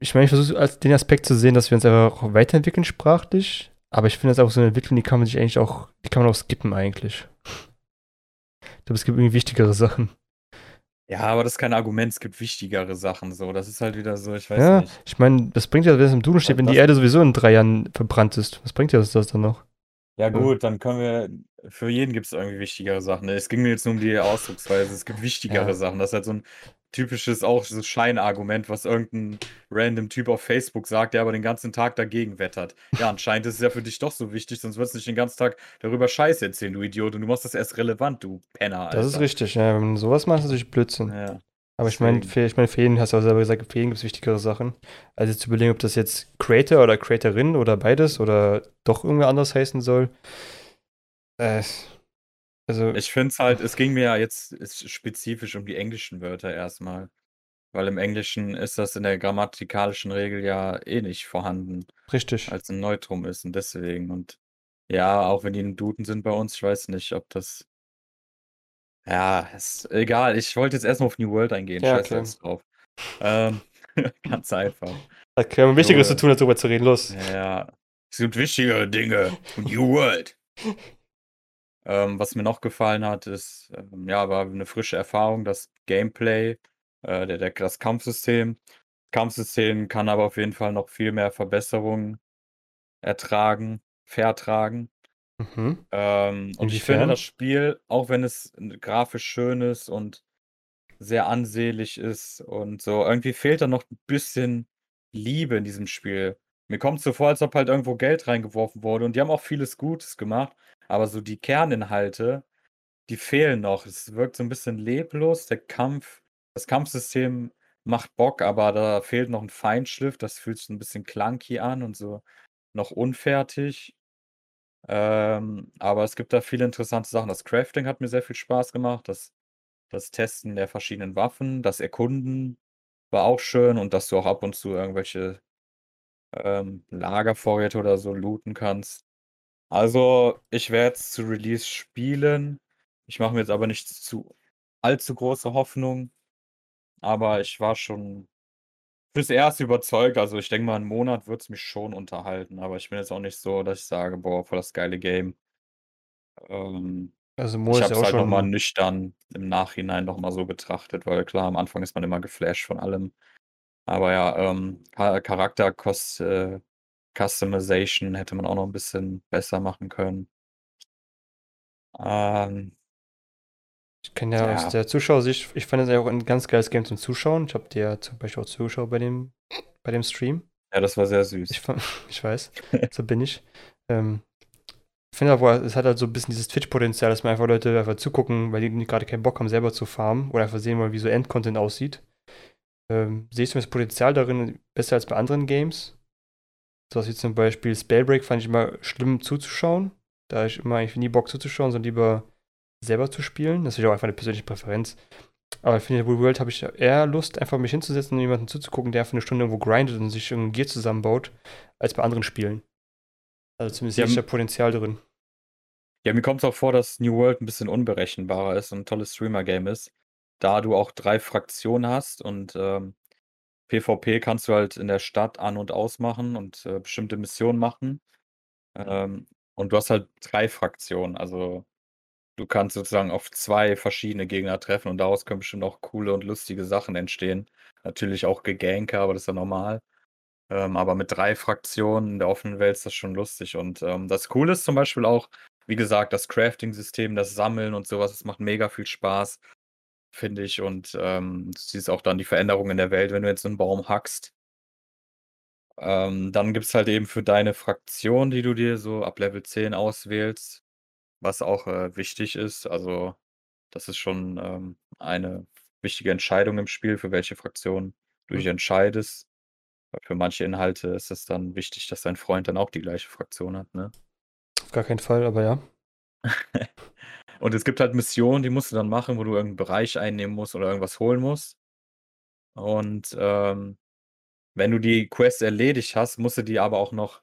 ich meine, ich versuche den Aspekt zu sehen, dass wir uns einfach auch weiterentwickeln sprachlich. Aber ich finde das auch so eine Entwicklung, die kann man sich eigentlich auch, die kann man auch skippen eigentlich. Ich glaube, es gibt irgendwie wichtigere Sachen. Ja, aber das ist kein Argument, es gibt wichtigere Sachen so. Das ist halt wieder so, ich weiß Ja, nicht. ich meine, das bringt ja, wenn es im Duden steht, wenn die Erde sowieso in drei Jahren verbrannt ist. Was bringt ja das, das dann noch? Ja, gut, dann können wir. Für jeden gibt es irgendwie wichtigere Sachen. Es ging mir jetzt nur um die Ausdrucksweise. Es gibt wichtigere Ja. Sachen. Das ist halt so ein typisches, auch so Scheinargument, was irgendein random Typ auf Facebook sagt, der aber den ganzen Tag dagegen wettert. Ja, anscheinend ist es ja für dich doch so wichtig, sonst würdest du nicht den ganzen Tag darüber Scheiße erzählen, du Idiot. Und du machst das erst relevant, du Penner, Alter. Das ist richtig, ja. Wenn sowas macht, ist natürlich Blödsinn. Ja. Aber ich meine, ich mein, für jeden, hast du auch selber gesagt, für jeden gibt es wichtigere Sachen. Also jetzt zu überlegen, ob das jetzt Creator oder Creatorin oder beides oder doch irgendwie anders heißen soll. Äh, also, Ich finde es halt, es ging mir ja jetzt ist spezifisch um die englischen Wörter erstmal. Weil im Englischen ist das in der grammatikalischen Regel ja eh nicht vorhanden, richtig. als ein Neutrum ist und deswegen. Und ja, auch wenn die in Duden sind bei uns, ich weiß nicht, ob das. Ja, ist egal. Ich wollte jetzt erstmal auf New World eingehen. Ja, Scheiß okay. jetzt drauf. Ähm, [LAUGHS] ganz einfach. Haben wir Wichtigeres So, zu tun, als darüber zu reden. Los. Ja, es gibt wichtigere Dinge. New World. [LAUGHS] Ähm, was mir noch gefallen hat, ist, ähm, ja, war eine frische Erfahrung, das Gameplay, äh, der, der, das Kampfsystem. Das Kampfsystem kann aber auf jeden Fall noch viel mehr Verbesserungen ertragen, vertragen. Mhm. Ähm, und ich finde das Spiel, auch wenn es grafisch schön ist und sehr ansehlich ist und so, irgendwie fehlt da noch ein bisschen Liebe in diesem Spiel. Mir kommt so vor, als ob halt irgendwo Geld reingeworfen wurde und die haben auch vieles Gutes gemacht, aber so die Kerninhalte, die fehlen noch. Es wirkt so ein bisschen leblos. Der Kampf, das Kampfsystem macht Bock, aber da fehlt noch ein Feinschliff. Das fühlt sich ein bisschen clunky an und so noch unfertig. Ähm, aber es gibt da viele interessante Sachen. Das Crafting hat mir sehr viel Spaß gemacht. Das, das Testen der verschiedenen Waffen, das Erkunden war auch schön und dass du auch ab und zu irgendwelche ähm, Lagervorräte oder so looten kannst. Also, ich werde es zu Release spielen. Ich mache mir jetzt aber nicht zu allzu große Hoffnung, aber ich war schon fürs Erste überzeugt. Also, ich denke mal, 'n Monat wird's mich schon unterhalten, aber ich bin jetzt auch nicht so, dass ich sage: „Boah, voll das geile Game.“ Ähm, Also, ich Mo ist habe es auch halt noch mal schon nüchtern im Nachhinein noch mal so betrachtet, weil klar, am Anfang ist man immer geflasht von allem. Aber ja, ähm, Cha Charakter cos äh, Customization hätte man auch noch 'n bisschen besser machen können. Ähm Ich kann ja aus ja. der Zuschauersicht ich fand das ja auch 'n ganz geiles Game zum Zuschauen. Ich habe dir ja zum Beispiel auch zugeschaut bei dem bei dem Stream. Ja, das war sehr Ich süß. fa [LAUGHS] ich weiß, [LAUGHS] so bin ich. Ähm, ich finde aber, es hat halt so 'n bisschen dieses Twitch-Potenzial, dass man einfach Leute einfach zugucken, weil die grade keinen Bock haben, selber zu farmen oder einfach sehen wollen, wie so Endcontent aussieht. Ähm, sehe ich zumindest Potenzial darin besser als bei anderen Games. So was wie zum Beispiel Spellbreak fand ich immer schlimm zuzuschauen. Da ich immer eigentlich nie Bock zuzuschauen, sondern lieber selber zu spielen. Das ist ja auch einfach 'ne persönliche Präferenz. Aber ich finde, Wood World habe ich eher Lust, einfach mich hinzusetzen und jemandem zuzugucken, der für 'ne Stunde irgendwo grindet und sich irgend 'n Gear zusammenbaut, als bei anderen Spielen. Also, zumindest sehe Ja, ich da Potenzial drin. Ja, mir kommt's auch vor, dass New World 'n bisschen unberechenbarer ist und 'n tolles Streamer-Game ist, da du auch 3 Fraktionen hast und, ähm, PvP kannst du halt in der Stadt an und ausmachen und, äh, bestimmte Missionen machen. Ähm, und du hast halt 3 Fraktionen. Also, du kannst sozusagen auf 2 verschiedene Gegner treffen und daraus können bestimmt auch coole und lustige Sachen entstehen. Natürlich auch Geganke, aber das ist ja normal. Ähm, aber mit 3 Fraktionen in der offenen Welt ist das schon lustig. Und, ähm, das Coole ist zum Beispiel auch, wie gesagt, das Crafting-System, das Sammeln und so was, das macht mega viel Spaß, finde ich. Und, ähm, du siehst auch dann die Veränderung in der Welt, wenn du jetzt so 'n Baum hackst. Ähm, dann gibt's halt eben für deine Fraktion, die du dir so ab Level 10 auswählst, was auch, äh, wichtig ist. Also, das ist schon, ähm, eine wichtige Entscheidung im Spiel, für welche Fraktion du dich Mhm. entscheidest. Für manche Inhalte ist es dann wichtig, dass dein Freund dann auch die gleiche Fraktion hat, ne? Auf gar keinen Fall, aber ja. [LAUGHS] Und es gibt halt Missionen, die musst du dann machen, wo du irgend 'n Bereich einnehmen musst oder irgendwas holen musst. Und, ähm, wenn du die Quest erledigt hast, musst du die aber auch noch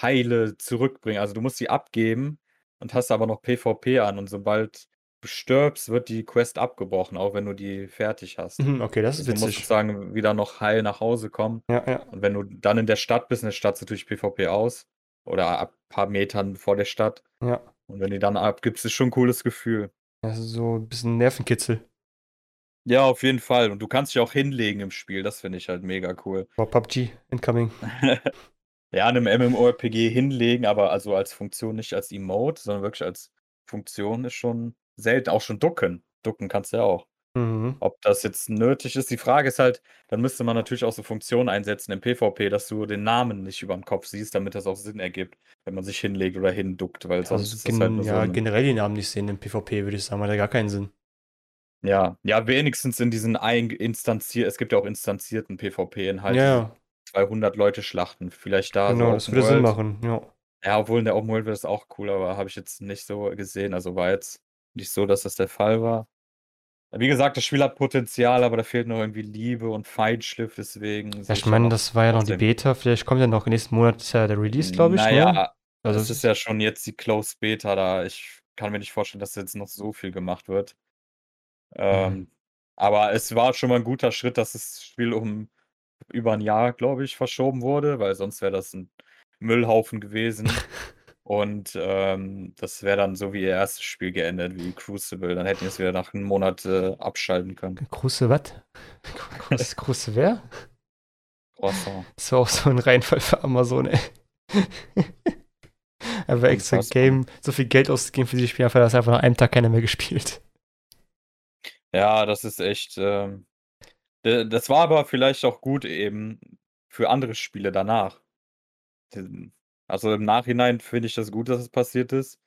heile zurückbringen. Also, du musst sie abgeben und hast aber noch PvP an und sobald du stirbst, wird die Quest abgebrochen, auch wenn du die fertig hast. Mhm, okay, das ist Also, du musst witzig. sozusagen wieder noch heil nach Hause kommen. Ja, ja. Und wenn du dann in der Stadt bist in der Stadt ist natürlich PvP aus oder ab paar Metern vor der Stadt. Ja. Und wenn die dann abgibst, ist schon 'n cooles Gefühl. Ist so 'n bisschen Nervenkitzel. Ja, auf jeden Fall. Und du kannst dich auch hinlegen im Spiel, das finde ich halt mega cool. Boah, PUBG incoming. [LAUGHS] Ja, in 'nem MMORPG hinlegen, aber also als Funktion, nicht als Emote, sondern wirklich als Funktion ist schon selten. Auch schon ducken. Ducken kannst du ja auch. Mhm. Ob das jetzt nötig ist die Frage ist halt, dann müsste man natürlich auch so Funktionen einsetzen im PvP, dass du den Namen nicht überm Kopf siehst, damit das auch Sinn ergibt, wenn man sich hinlegt oder hinduckt, weil sonst Also, ist das halt nur so ja, 'n generell die Namen nicht sehen im PvP, würde ich sagen, macht ja gar keinen Sinn. Ja, ja, wenigstens in diesen eing instanzier es gibt ja auch instanzierten Ja, PvP-Inhalt, diese ja. 200 Leute Schlachten. Vielleicht da so Genau, das Open würde Sinn machen, ja. Ja, obwohl in der Open World wäre das auch cool, aber habe ich jetzt nicht so gesehen. Also, war jetzt nicht so, dass das der Fall war. Wie gesagt, das Spiel hat Potenzial, aber da fehlt noch irgendwie Liebe und Feinschliff, deswegen Ja, ich meine, das war ja noch die Beta. Vielleicht kommt ja noch nächsten Monat der Release, glaube ich, Na ne? ja, Also, es es ist ja schon jetzt die Closed Beta da. Ich kann mir nicht vorstellen, dass jetzt noch so viel gemacht wird. Mhm. Ähm, aber es war schon mal 'n guter Schritt, dass das Spiel um über 'n Jahr, glaube ich, verschoben wurde, weil sonst wäre das 'n Müllhaufen gewesen. [LAUGHS] Und, ähm, das wäre dann so wie ihr 1. Spiel geendet, wie Crucible. Dann hätten die es wieder nach 'nem Monat, äh, abschalten können. Cruci was? Cruc Cruci wer? Croissant. Das war auch so 'n Reinfall für Amazon, ey. [LAUGHS] Einfach extra Unfassbar. Game so viel Geld ausgegeben für dieses Spiel, einfach da hat's einfach nach einem Tag keiner mehr gespielt. Ja, das ist echt, ähm das war aber vielleicht auch gut eben für andere Spiele danach. Also, im Nachhinein finde ich das gut, dass es passiert ist,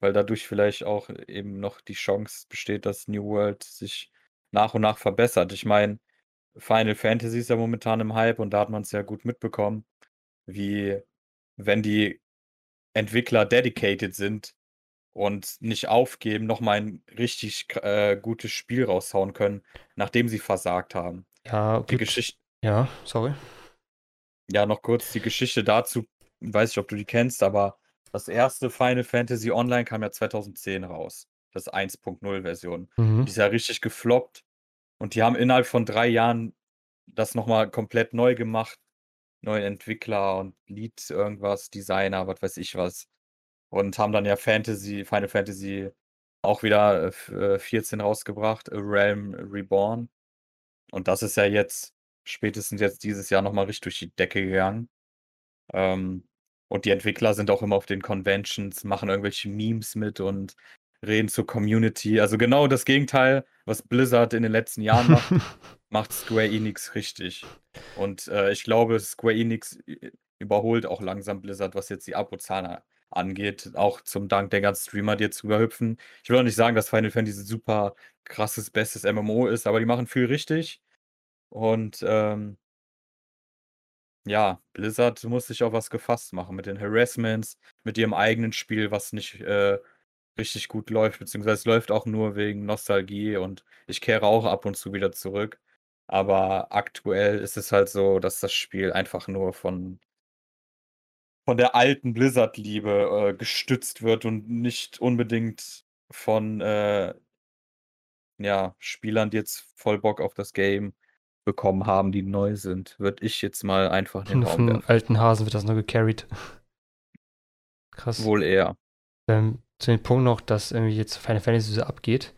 weil dadurch vielleicht auch eben noch die Chance besteht, dass New World sich nach und nach verbessert. Ich meine, Final Fantasy ist ja momentan im Hype und da hat man's ja gut mitbekommen, wie wenn die Entwickler dedicated sind und nicht aufgeben, noch mal 'n richtig äh, gutes Spiel raushauen können, nachdem sie versagt haben. Ja, Die gibt Geschicht ja, sorry. Ja, noch kurz die Geschichte dazu. Weiß nicht, ob du die kennst, aber das erste Final Fantasy Online kam ja 2010 raus. Das 1.0 Version. Mhm. Die ist ja richtig gefloppt. Und die haben innerhalb von drei Jahren das nochmal komplett neu gemacht. Neue Entwickler und Lead irgendwas, Designer, was weiß ich was. Und haben dann ja Fantasy, Final Fantasy auch wieder äh, 14 äh, rausgebracht, A Realm Reborn. Und das ist ja jetzt, spätestens jetzt dieses Jahr nochmal richtig durch die Decke gegangen. Ähm, und die Entwickler sind auch immer auf den Conventions, machen irgendwelche Memes mit und reden zur Community. Also genau das Gegenteil, was Blizzard in den letzten Jahren macht, [LAUGHS] macht Square Enix richtig. Und äh, ich glaube, Square Enix äh, überholt auch langsam Blizzard, was jetzt die Abozahlen angeht. Auch zum Dank der ganzen Streamer, die jetzt rüberhüpfen. Ich will auch nicht sagen, dass Final Fantasy super krasses, bestes MMO ist, aber die machen viel richtig. Und ähm, ja, Blizzard muss sich auf was gefasst machen mit den Harassments, mit ihrem eigenen Spiel, was nicht äh, richtig gut läuft, beziehungsweise es läuft auch nur wegen Nostalgie und ich kehre auch ab und zu wieder zurück. Aber aktuell ist es halt so, dass das Spiel einfach nur von, von der alten Blizzard-Liebe äh, gestützt wird und nicht unbedingt von äh, ja, Spielern, die jetzt voll Bock auf das Game bekommen haben, die neu sind, würde ich jetzt mal einfach den Raum werfen. alten Hasen wird das nur gecarried. [LAUGHS] Krass. Wohl eher. Ähm, zu dem Punkt noch, dass irgendwie jetzt Final Fantasy so abgeht.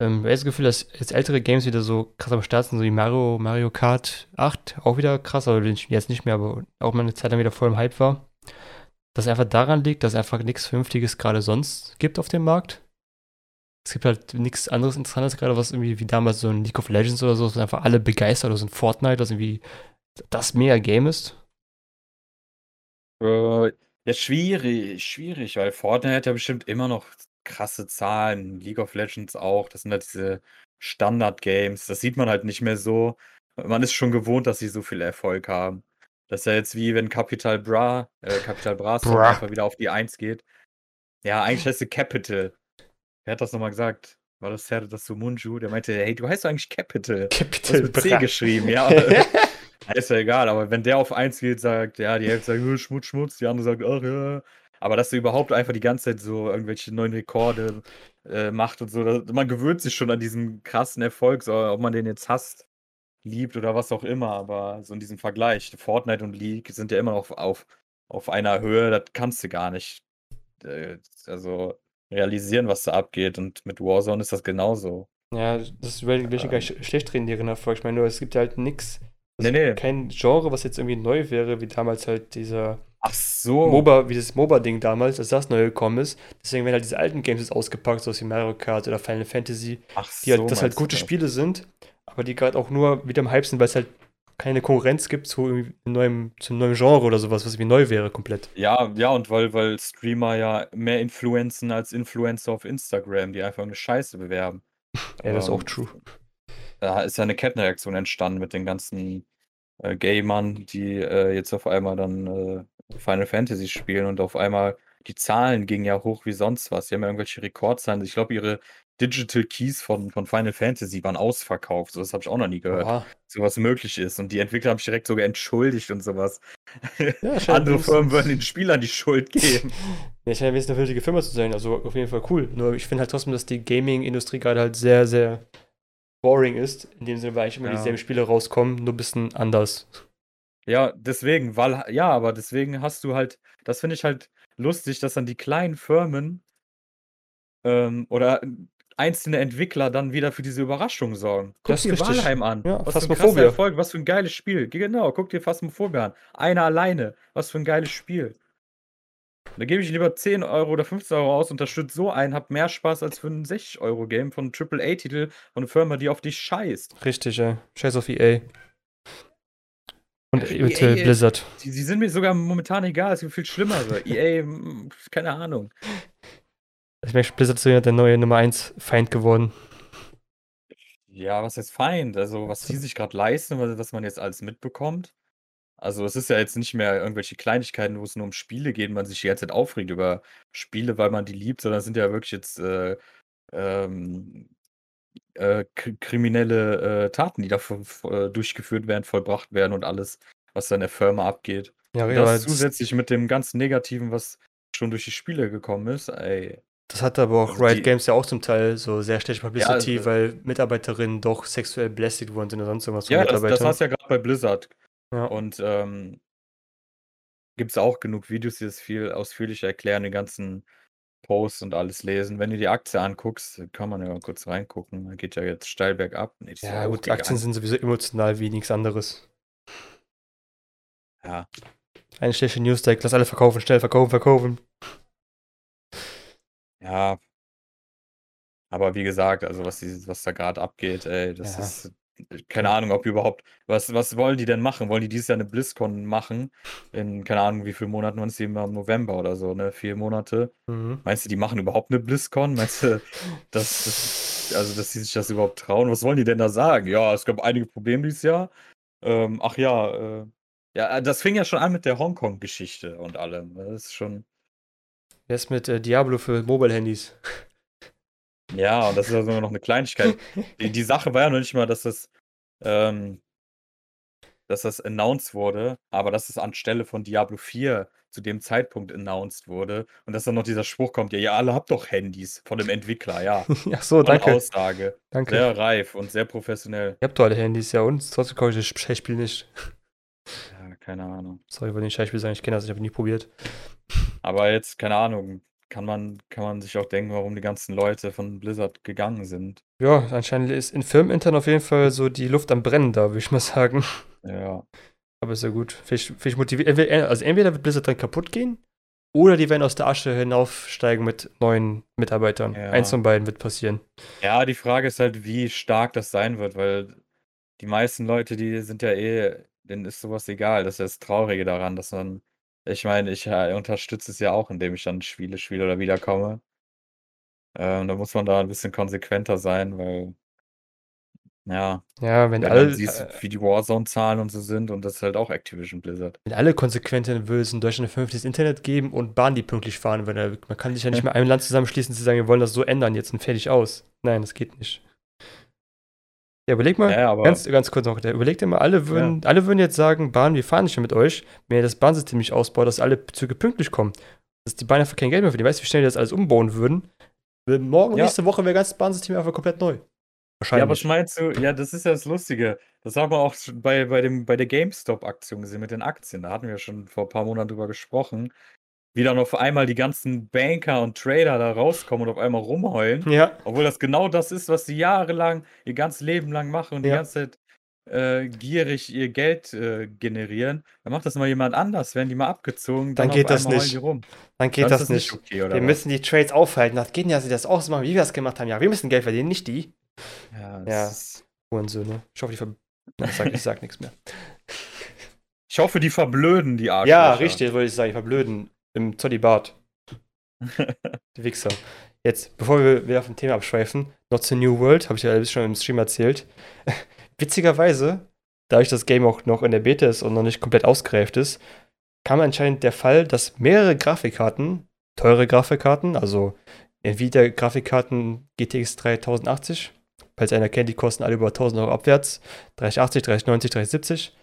Ähm, ich habe das Gefühl, dass jetzt ältere Games wieder so krass am Start sind, so wie Mario, Mario Kart 8, auch wieder krass, aber jetzt nicht mehr, aber auch mal eine Zeit lang wieder voll im Hype war. Dass einfach daran liegt, dass einfach nichts Vernünftiges gerade sonst gibt auf dem Markt es gibt halt nichts anderes Interessantes gerade, was irgendwie wie damals so ein League of Legends oder so, was einfach alle begeistert oder so ein Fortnite, was irgendwie das mega Game ist. Äh, ja, schwierig, schwierig, weil Fortnite hat ja bestimmt immer noch krasse Zahlen, League of Legends auch, das sind halt diese Standard-Games, das sieht man halt nicht mehr so. Man ist schon gewohnt, dass sie so viel Erfolg haben. Das ist ja jetzt wie wenn Capital Bra, äh, Capital Bra einfach wieder auf die 1 geht. Ja, eigentlich heißt sie Capital. Wer hat das nochmal gesagt? War das Herr das Sumunju? Der meinte, hey, du heißt doch eigentlich Capital. Capital. [LAUGHS] Du mit C geschrieben, ja. [LAUGHS] [LAUGHS] ist ja egal, aber wenn der auf 1 geht, sagt, ja, die Hälfte sagt, Schmutz, Schmutz, die andere sagt, ach ja. Aber dass er überhaupt einfach die ganze Zeit so irgendwelche neuen Rekorde äh, macht und so, das, man gewöhnt sich schon an diesen krassen Erfolg, so, ob man den jetzt hasst, liebt oder was auch immer, aber so in diesem Vergleich, Fortnite und League sind ja immer noch auf, auf, auf einer Höhe, das kannst du gar nicht. Äh, also, realisieren, was da abgeht. Und mit Warzone ist das genauso. Ja, das will ich gar nicht schlecht reden, deren Erfolg. Ich meine, nur, es gibt halt nichts. Nee, nee. Kein Genre, was jetzt irgendwie neu wäre, wie damals halt dieser. Ach so. MOBA, wie das MOBA-Ding damals, als das neu gekommen ist. Deswegen werden halt diese alten Games jetzt ausgepackt, so wie Mario Kart oder Final Fantasy. Ach die halt, so, das halt gute Spiele sind, aber die gerade auch nur wieder im Hype sind, weil es halt keine Konkurrenz gibt zu einem neuen, zu einem neuen Genre oder sowas, was wie neu wäre komplett. Ja, ja, und weil, weil Streamer ja mehr influenzen als Influencer auf Instagram, die einfach eine Scheiße bewerben. ja, das ist auch ähm, true. Da ist ja eine Kettenreaktion entstanden mit den ganzen äh, Gamern, die äh, jetzt auf einmal dann äh, Final Fantasy spielen und auf einmal die Zahlen gingen ja hoch wie sonst was. Sie haben ja irgendwelche Rekordzahlen. Ich glaube, ihre Digital Keys von, von Final Fantasy waren ausverkauft. So, das habe ich auch noch nie gehört. Oha. Sowas möglich ist. Und die Entwickler haben sich direkt sogar entschuldigt und sowas. Ja, [LAUGHS] Andere Firmen würden den Spielern die Schuld [LAUGHS] geben. ja, ich scheint eine würdige Firma zu sein. Also auf jeden Fall cool. Nur ich finde halt trotzdem, dass die Gaming-Industrie gerade halt sehr, sehr boring ist. In dem Sinne, weil eigentlich immer ja. dieselben Spiele rauskommen, nur ein bisschen anders. Ja, deswegen, weil, ja, aber deswegen hast du halt, das finde ich halt lustig, dass dann die kleinen Firmen ähm, oder einzelne Entwickler dann wieder für diese Überraschung sorgen. Guck das dir richtig. Valheim an. Ja, was für ein krasser Erfolg, was für ein geiles Spiel. Genau, guck dir Phasmophobia an. Einer alleine. Was für ein geiles Spiel. Da gebe ich lieber 10 Euro oder 15 Euro aus, unterstütze so einen, hab mehr Spaß als für ein 60-Euro-Game von einem AAA-Titel von einer Firma, die auf dich scheißt. Richtig, ja. Scheiß auf EA. Und EA, EA, Blizzard. Sie, sie, sind mir sogar momentan egal, es gibt viel schlimmere. EA, keine Ahnung. Ich merke, Blizzard ist ja der neue Nummer 1 Feind geworden. Ja, was heißt Feind? Also, was sie sich gerade leisten, was man jetzt alles mitbekommt. Also, es ist ja jetzt nicht mehr irgendwelche Kleinigkeiten, wo es nur um Spiele geht, man sich die ganze Zeit aufregt über Spiele, weil man die liebt, sondern es sind ja wirklich jetzt äh, ähm, äh, kriminelle äh, Taten, die da äh, durchgeführt werden, vollbracht werden und alles. was da in der Firma abgeht. Ja, Und das, zusätzlich mit dem ganzen Negativen, was schon durch die Spiele gekommen ist, ey. Das hat aber auch Also Riot die, Games ja auch zum Teil so sehr schlechte ja, Publicity, äh, weil Mitarbeiterinnen doch sexuell belästigt worden sind oder sonst irgendwas ja, das, das hast du ja gerade bei Blizzard. Ja. Und ähm, gibt es auch genug Videos, die das viel ausführlicher erklären, die ganzen Posts und alles lesen. Wenn du die Aktie anguckst, kann man ja mal kurz reingucken. Da geht ja jetzt steil bergab. Nee, die ja Ja, gut, Aktien hochgegangen. sind sowieso emotional wie nichts anderes. Ja, Eine schlechte News, Deck, lass alle verkaufen, schnell verkaufen, verkaufen. Ja, aber wie gesagt, also was, die, was da gerade abgeht, ey, das Ja, ist keine Ahnung, ob überhaupt, was, was wollen die denn machen? Wollen die dieses Jahr eine BlizzCon machen? In, keine Ahnung, wie viele Monaten waren es im November oder so, ne? Vier Monate. mhm. Meinst du, die machen überhaupt eine BlizzCon? Meinst du, dass, dass, also, dass sie sich das überhaupt trauen? Was wollen die denn da sagen? Ja, es gab einige Probleme dieses Jahr. Ähm, ach ja, äh, ja, das fing ja schon an mit der Hongkong-Geschichte und allem. Das ist schon, Wer ist mit äh, Diablo für Mobile-Handys? ja, und das ist ja sogar noch eine Kleinigkeit. Die, die Sache war ja noch nicht mal, dass das, ähm, dass das announced wurde, aber dass es anstelle von Diablo 4 zu dem Zeitpunkt announced wurde und dass dann noch dieser Spruch kommt, ja, ihr alle habt doch Handys von dem Entwickler, ja. [LAUGHS] Ach so, Tolle danke. Aussage. Danke. Sehr reif und sehr professionell. Ihr habt doch alle Handys, ja, und trotzdem kaufe ich das Scheißspiel nicht. Ja, keine Ahnung. Sorry, ich wollte nicht Scheißspiel sagen, ich kenne das, ich habe nie probiert. Aber jetzt, keine Ahnung, kann man, kann man sich auch denken, warum die ganzen Leute von Blizzard gegangen sind. Ja, anscheinend ist in Firmenintern auf jeden Fall so die Luft am Brennen da, würde ich mal [LAUGHS] sagen. Ja. Aber ist ja gut. Vielleicht, vielleicht motiviert. entweder- Also entweder wird Blizzard dann kaputt gehen, oder die werden aus der Asche hinaufsteigen mit neuen Mitarbeitern. Ja. Eins von beiden wird passieren. Ja, die Frage ist halt, wie stark das sein wird, weil die meisten Leute, die sind ja eh, denen ist sowas egal. Das ist das Traurige daran, dass man, ich meine, ich äh, unterstütze es ja auch, indem ich dann Spiele spiele oder wiederkomme. Ähm, da muss man da ein bisschen konsequenter sein, weil, ja, Ja, wenn wenn alle, dann siehst, äh, wie die Warzone-Zahlen und so sind und das ist halt auch Activision Blizzard. wenn alle konsequenten will es in Deutschland ein vernünftiges Internet geben und Bahn, die pünktlich fahren würden. Man kann sich ja nicht [LAUGHS] mehr einem Land zusammenschließen und sagen, wir wollen das so ändern jetzt und fertig aus. Nein, das geht nicht. Ja, überleg mal, Ja, aber ganz, ganz kurz noch, überleg dir mal, alle würden, alle würden jetzt sagen, Bahn, wir fahren nicht mehr mit euch, wenn ihr das Bahnsystem nicht ausbaut, dass alle Züge pünktlich kommen. Dass die Bahn einfach kein Geld mehr verdienen. Weißt du, wie schnell die das alles umbauen würden? Morgen, Ja. nächste Woche wäre das Bahnsystem einfach komplett neu. Ja, Wahrscheinlich. aber was meinst du? Ja, das ist ja das Lustige. Das haben wir auch bei, bei, dem, bei der GameStop-Aktion gesehen mit den Aktien. Da hatten wir schon vor ein paar Monaten drüber gesprochen. Wie dann auf einmal die ganzen Banker und Trader da rauskommen und auf einmal rumheulen. ja, Obwohl das genau das ist, was sie jahrelang, ihr ganzes Leben lang machen und die Ja. ganze Zeit äh, gierig ihr Geld äh, generieren. Dann macht das mal jemand anders, werden die mal abgezogen. Dann auf geht das nicht. Die rum. dann geht Dann das ist nicht. okay, Wir was? müssen die Trades aufhalten. Das geht ja, sie das auch so machen, wie wir das gemacht haben. Ja, wir müssen Geld verdienen, nicht die. Ja, das Ja. Ist. Ich hoffe, die ver ich, sag, ich sag nichts mehr. ich hoffe, die verblöden die Arschlöcher. Ja, richtig, wollte ich sagen. Ich verblöden. Im Zollibart. [LAUGHS] Die Wichser. Jetzt, bevor wir wieder vom Thema abschweifen, noch zu New World, habe ich ja alles schon im Stream erzählt. [LAUGHS] Witzigerweise, dadurch, dass das Game auch noch in der Beta ist und noch nicht komplett ausgereift ist, kam anscheinend der Fall, dass mehrere Grafikkarten, teure Grafikkarten, also Nvidia-Grafikkarten GTX 3080, falls einer kennt, die kosten alle über 1000 Euro abwärts, 3080, 3090, 3070,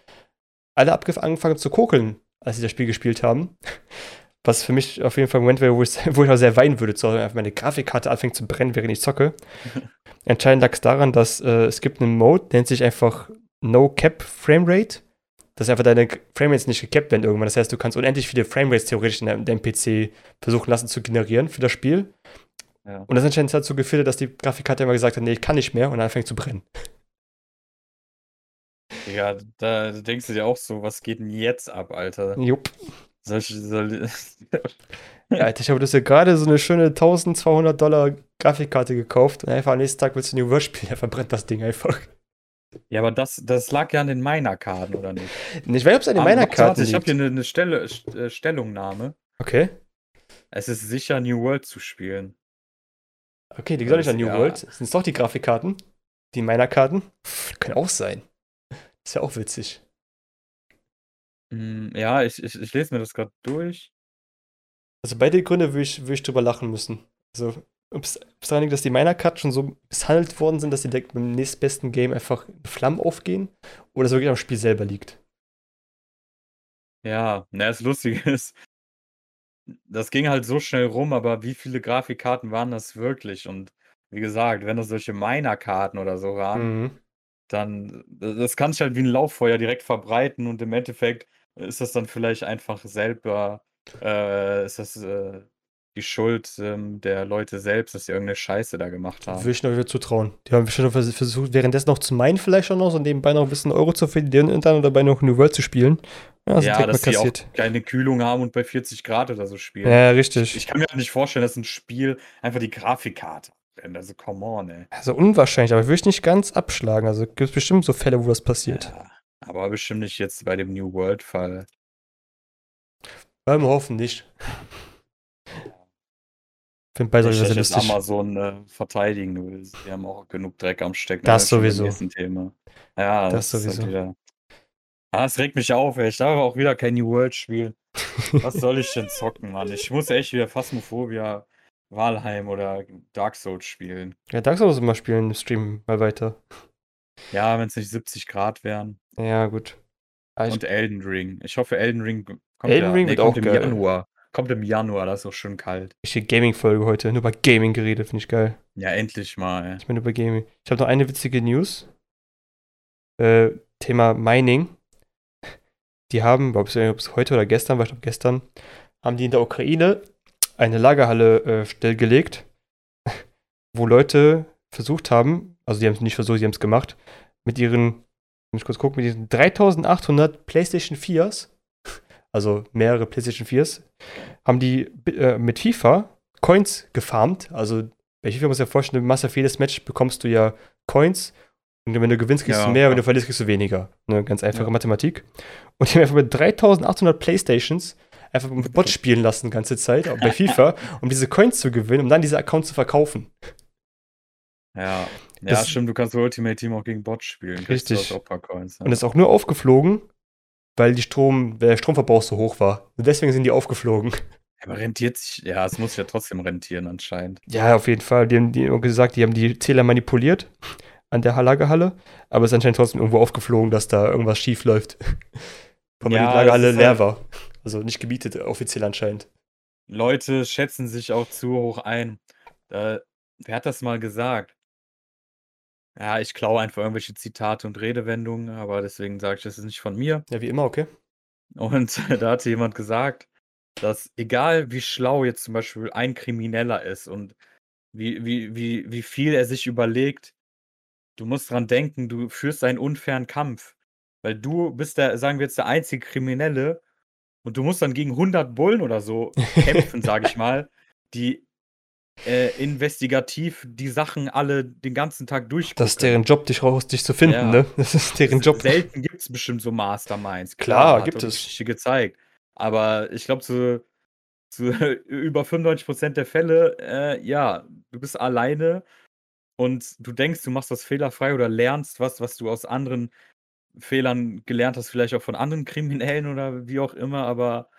alle angefangen zu kokeln, als sie das Spiel gespielt haben. Was für mich auf jeden Fall ein Moment wäre, wo ich, [LAUGHS] wo ich auch sehr weinen würde, zu Hause, meine Grafikkarte anfängt zu brennen, während ich zocke. [LAUGHS] Anscheinend lag es daran, dass äh, es gibt einen Mode, nennt sich einfach No Cap Frame Rate. Dass einfach deine Framerates nicht gecapped werden irgendwann. Das heißt, du kannst unendlich viele Framerates theoretisch in deinem, deinem PC versuchen lassen zu generieren für das Spiel. Ja. Und das anscheinend dazu geführt, dass die Grafikkarte immer gesagt hat, nee, ich kann nicht mehr und dann fängt zu brennen. Ja, da denkst du dir auch so, was geht denn jetzt ab, Alter? Jupp. Solche, soll, Ja, Alter, ich habe das ja gerade so eine schöne 1200 Dollar Grafikkarte gekauft und einfach am nächsten Tag willst du New World spielen, [LAUGHS] dann verbrennt das Ding einfach. ja, aber das, das lag ja an den Miner-Karten, oder nicht? Ich weiß, ob es an Ah, meiner warte, Karte warte, Ich habe liegt. hier eine, eine Stelle, St- äh, Stellungnahme. Okay. Es ist sicher, New World zu spielen. Okay, die soll nicht an New Ja. World. Sind es doch die Grafikkarten? Die meiner Karten? Pff, können auch sein. Ist ja auch witzig. Hm, ja, ich, ich, ich lese mir das gerade durch. Also beide Gründe würde ich, würde ich drüber lachen müssen. Also, ob es daran liegt, dass die meiner Karten schon so misshandelt worden sind, dass sie direkt beim nächstbesten Game einfach in Flammen aufgehen, oder es wirklich am Spiel selber liegt. Ja, na, das Lustige [LAUGHS] ist das ging halt so schnell rum, aber wie viele Grafikkarten waren das wirklich? Und wie gesagt, wenn das solche Miner-Karten oder so waren, Mhm. dann das kann sich halt wie 'n Lauffeuer direkt verbreiten und im Endeffekt ist das dann vielleicht einfach selber äh, ist das, äh, die Schuld, ähm, der Leute selbst, dass sie irgend 'ne Scheiße da gemacht Würde haben. ich noch wieder zutrauen. Die haben bestimmt vers versucht, währenddessen noch zu meinen vielleicht auch noch so nebenbei noch 'n bisschen Euro zu verlieren und dann dabei noch New World zu spielen. Ja, also Ja, dass die auch keine Kühlung haben und bei 40 Grad oder so spielen. Ja, Ich richtig. ich kann mir halt nicht vorstellen, dass 'n Spiel einfach die Grafikkarte. Also, come on, ey. Also, unwahrscheinlich, aber würde ich nicht ganz abschlagen. Also, gibt's bestimmt so Fälle, wo das passiert. Ja, aber bestimmt nicht jetzt bei dem New World-Fall. Wir hoffen nicht. Finde sehr ich jetzt lustig. Amazon, äh, verteidigen will. Die haben auch genug Dreck am Stecken. Das sowieso. beim Thema. Ja, Das das ist sowieso. wieder ah, es regt mich auf, ey. Ich darf auch wieder kein New World spielen. Was soll ich denn [LAUGHS] zocken, Mann? Ich muss echt wieder Phasmophobia, Valheim oder Dark Souls spielen. Ja, Dark Souls mal spielen im Stream mal weiter. Ja, wenn's nicht 70 Grad wären. Ja, gut. Aber ich Und Elden Ring. Ich hoffe, Elden Ring kommt Elden ja Ring ne, wird kommt auch im geil. Januar. Kommt im Januar, da ist auch schön kalt. richtige Gaming-Folge heute. Nur über Gaming geredet, finde ich geil. Ja, endlich mal, ey. Ich meine über Gaming. Ich habe noch eine witzige News. Äh, Thema Mining. Die haben, ob es heute oder gestern war, ich glaube gestern, haben die in der Ukraine eine Lagerhalle äh, stillgelegt, wo Leute versucht haben, also die haben es nicht versucht, die haben es gemacht, mit ihren, muss ich kurz gucken, mit diesen 3800 PlayStation 4s, also mehrere PlayStation 4s, haben die äh, mit FIFA Coins gefarmt. Also bei FIFA muss ja vorstellen, du machst ja jedes Match bekommst du ja Coins und wenn du gewinnst, kriegst Ja, du mehr, wenn ja. du verlierst, kriegst du weniger. Ne, ganz einfache Ja. Mathematik. Und die haben einfach mit 3800 Playstations einfach mit Bot spielen lassen die ganze Zeit, auch bei FIFA, [LAUGHS] um diese Coins zu gewinnen, um dann diese Accounts zu verkaufen. Ja. Ja, Das- stimmt, du kannst Ultimate Team auch gegen Bots spielen. Richtig. Opfercoins. Ja. Und ist auch nur aufgeflogen, weil Strom, der Stromverbrauch so hoch war. Und deswegen sind die aufgeflogen. [LAUGHS] Aber rentiert sich, ja, es muss ja trotzdem rentieren anscheinend. Ja, auf jeden Fall. Die haben die haben gesagt, die haben die Zähler manipuliert an der Lagerhalle, aber es ist anscheinend trotzdem irgendwo aufgeflogen, dass da irgendwas schief läuft. [LAUGHS] Weil Ja, die Lagerhalle leer halt- war. Also nicht gebietet, offiziell anscheinend. Leute schätzen sich auch zu hoch ein. Äh, wer hat das mal gesagt? Ja, ich klaue einfach irgendwelche Zitate und Redewendungen, aber deswegen sage ich, das ist nicht von mir. Ja, wie immer, okay. Und [LAUGHS] da hatte jemand gesagt, dass egal wie schlau jetzt zum Beispiel ein Krimineller ist und wie, wie, wie, wie viel er sich überlegt, du musst dran denken, du führst einen unfairen Kampf. Weil du bist der, sagen wir jetzt, der einzige Kriminelle und du musst dann gegen 100 Bullen oder so [LAUGHS] kämpfen, sage ich mal, die äh, investigativ die Sachen alle den ganzen Tag durchgucken. Das ist deren Job, dich raus, dich zu finden, Ja. ne? [LAUGHS] Das ist deren Job. Selten gibt es bestimmt so Masterminds. Klar, hat gibt es. Geschichte gezeigt. Aber ich glaube, zu, zu [LAUGHS] über 95% der Fälle, äh, ja, du bist alleine und du denkst, du machst das fehlerfrei oder lernst was, was du aus anderen Fehlern gelernt hast, vielleicht auch von anderen Kriminellen oder wie auch immer, aber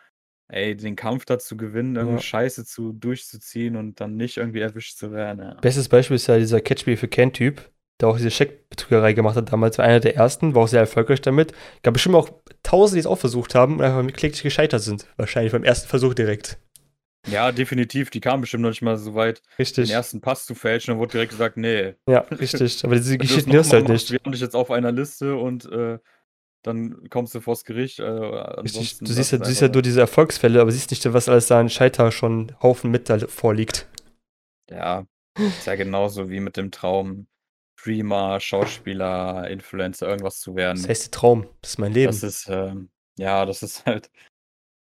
ey, den Kampf da zu gewinnen, irgendeine Ja. Scheiße zu durchzuziehen und dann nicht irgendwie erwischt zu werden. Ja. Bestes Beispiel ist ja dieser Catch Me You Can-Typ, der auch diese Scheckbetrügerei gemacht hat damals, war einer der ersten, war auch sehr erfolgreich damit. Gab bestimmt auch Tausende, die es auch versucht haben und einfach kläglich gescheitert sind. Wahrscheinlich beim ersten Versuch direkt. ja, definitiv, die kamen bestimmt noch nicht mal so weit, den Richtig. ersten Pass zu fälschen, dann wurde direkt gesagt, nee, Ja, richtig. Aber diese Geschichten hörst du halt nicht. Wir haben dich jetzt auf einer Liste und äh, dann kommst du vors Gericht. Äh, Richtig. ansonsten Du siehst das ja, du siehst ja nur diese Erfolgsfälle, aber siehst nicht, was alles da an Scheiter schon Haufen mit da vorliegt. Ja, ist ja genauso wie mit dem Traum, Streamer, Schauspieler, Influencer, irgendwas zu werden. Das heißt, der Traum, das ist mein Leben. Das ist, ähm, ja, das ist halt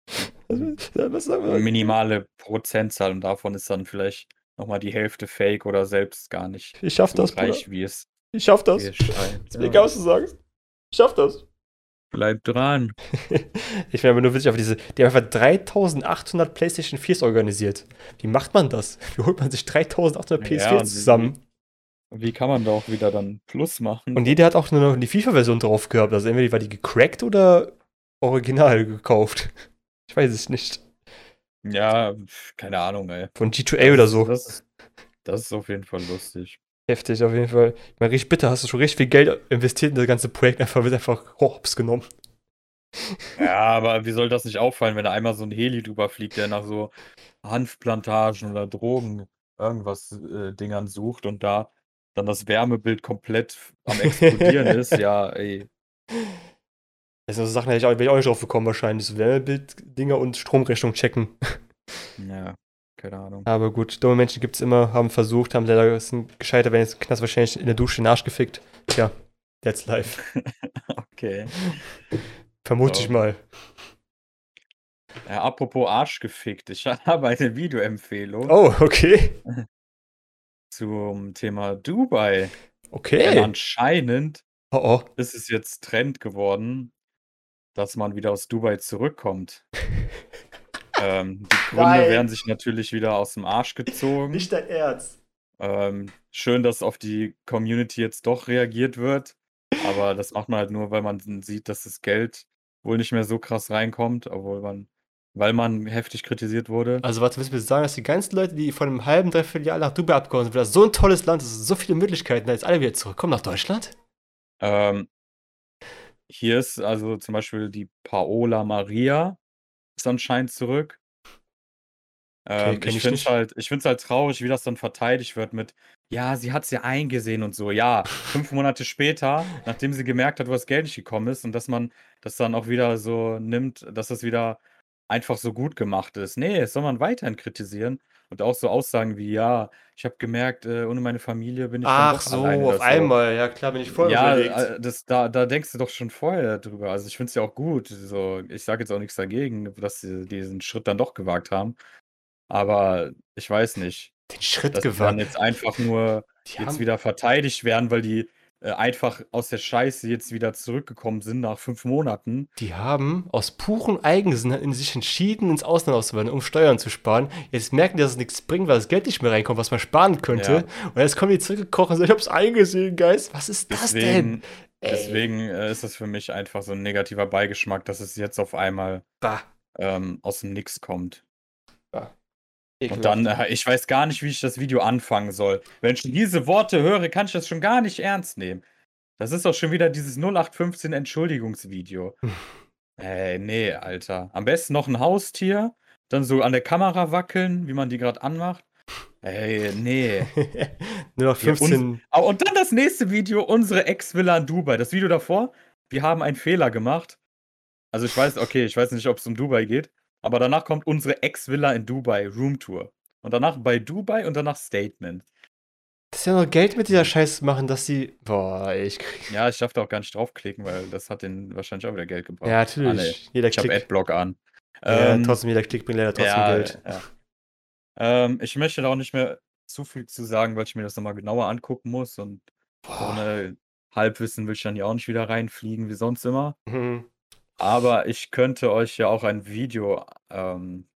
[LAUGHS] eine minimale Prozentzahl und davon ist dann vielleicht nochmal die Hälfte fake oder selbst gar nicht Ich schaff so das, Bruder. reich, wie es, Ich schaff das. Ist mir egal, was du sagst. Ich schaff das. Bleib dran. [LAUGHS] Ich finde aber nur witzig, aber diese, die haben einfach 3800 PlayStation 4s organisiert. Wie macht man das? Wie holt man sich 3800 Ja, PS4s und wie- zusammen? Wie kann man da auch wieder dann Plus machen? Und jeder hat auch nur noch die FIFA-Version drauf gehabt. Also entweder war die gecrackt oder original gekauft. [LAUGHS] Ich weiß es nicht. Ja, keine Ahnung, ey. Von G2A oder so. Das das ist auf jeden Fall lustig. Heftig auf jeden Fall. Ich meine, richtig bitter, hast du schon richtig viel Geld investiert in das ganze Projekt, einfach wird einfach hops genommen. Ja, aber wie soll das nicht auffallen, wenn da einmal so ein Heli drüber fliegt, der nach so Hanfplantagen oder Drogen irgendwas äh, Dingern sucht und da dann das Wärmebild komplett am explodieren [LAUGHS] ist. Ja, ey. Das sind so Sachen, da hätte ich auch, ich auch nicht drauf gekommen wahrscheinlich. So Wärmebild-Dinger und Stromrechnung checken. Ja, keine Ahnung. Aber gut, dumme Menschen gibt es immer, haben versucht, haben leider sind gescheitert, wenn jetzt Knast wahrscheinlich in der Dusche den Arsch gefickt. Tja, that's life. [LAUGHS] Okay. Vermute So. ich mal. Ja, apropos Arsch gefickt. Ich [LAUGHS] habe eine Videoempfehlung Oh, okay. [LAUGHS] zum Thema Dubai. Denn Okay. anscheinend Oh, oh. ist es jetzt Trend geworden, dass man wieder aus Dubai zurückkommt. Ähm, die Gründe Nein. werden sich natürlich wieder aus dem Arsch gezogen. Nicht dein Ernst. Ähm, schön, dass auf die Community jetzt doch reagiert wird. Aber das macht man halt nur, weil man sieht, dass das Geld wohl nicht mehr so krass reinkommt, obwohl man, weil man heftig kritisiert wurde. Also, warte, willst du mir sagen, dass die ganzen Leute, die vor einem halben, dreiviertel Jahr nach Dubai abgehauen sind, weil das so ein tolles Land ist, so viele Möglichkeiten, da jetzt alle wieder zurückkommen nach Deutschland? Ähm, hier ist also zum Beispiel die Paola Maria anscheinend zurück. Okay, Ähm, ich ich finde es halt, ich find's halt traurig, wie das dann verteidigt wird mit, ja, sie hat es ja eingesehen und so. Ja, fünf [LAUGHS] Monate später, nachdem sie gemerkt hat, wo das Geld nicht gekommen ist und dass man das dann auch wieder so nimmt, dass das wieder einfach so gut gemacht ist. Nee, das soll man weiterhin kritisieren und auch so Aussagen wie, ja, ich habe gemerkt, äh, ohne meine Familie bin ich dann Ach doch so, alleine auf einmal. Ja, klar, bin ich voll ja, überlegt. äh, das, da, da denkst du doch schon vorher drüber. Also ich finde es ja auch gut. So, ich sage jetzt auch nichts dagegen, dass sie diesen Schritt dann doch gewagt haben. Aber ich weiß nicht, Den Schritt dass die dann gewagt. jetzt einfach nur Die jetzt wieder verteidigt werden, weil die äh, einfach aus der Scheiße jetzt wieder zurückgekommen sind nach fünf Monaten. die haben aus purem Eigensinn in sich entschieden, ins Ausland auszuwandern, um Steuern zu sparen. Jetzt merken die, dass es nichts bringt, weil das Geld nicht mehr reinkommt, was man sparen könnte. Und jetzt kommen die zurückgekrochen und sagen, ich hab's eingesehen, Guys. Was ist das denn? Deswegen, Ey. deswegen äh, ist das für mich einfach so ein negativer Beigeschmack, dass es jetzt auf einmal ähm, aus dem Nix kommt. Und dann, äh, ich weiß gar nicht, wie ich das Video anfangen soll. Wenn ich diese Worte höre, kann ich das schon gar nicht ernst nehmen. Das ist doch schon wieder dieses 0815 Entschuldigungsvideo. [LAUGHS] Ey, nee, Alter. Am besten noch ein Haustier, dann so an der Kamera wackeln, wie man die gerade anmacht. Ey, nee. [LAUGHS] Nur noch Ja, 15. Oh, und dann das nächste Video, unsere Ex-Villa in Dubai. Das Video davor, wir haben einen Fehler gemacht. Also ich weiß, okay, ich weiß nicht, ob es um Dubai geht, aber danach kommt unsere Ex-Villa in Dubai, Roomtour. Und danach bei Dubai und danach Statement. Das ist ja noch Geld mit dieser Scheiße machen, dass sie. Boah, ich krieg. Ja, ich darf da auch gar nicht draufklicken, weil das hat den wahrscheinlich auch wieder Geld gebracht. Ja, Ah, nee. natürlich. Jeder Ich Klick. Adblock an. Ja, Ähm, trotzdem, jeder Klick bringt leider trotzdem ja, Geld. Ja. Ähm, ich möchte da auch nicht mehr zu viel zu sagen, weil ich mir das nochmal genauer angucken muss und Boah. ohne Halbwissen will ich dann hier auch nicht wieder reinfliegen wie sonst immer. Mhm. Aber ich könnte euch ja auch ein Video ähm,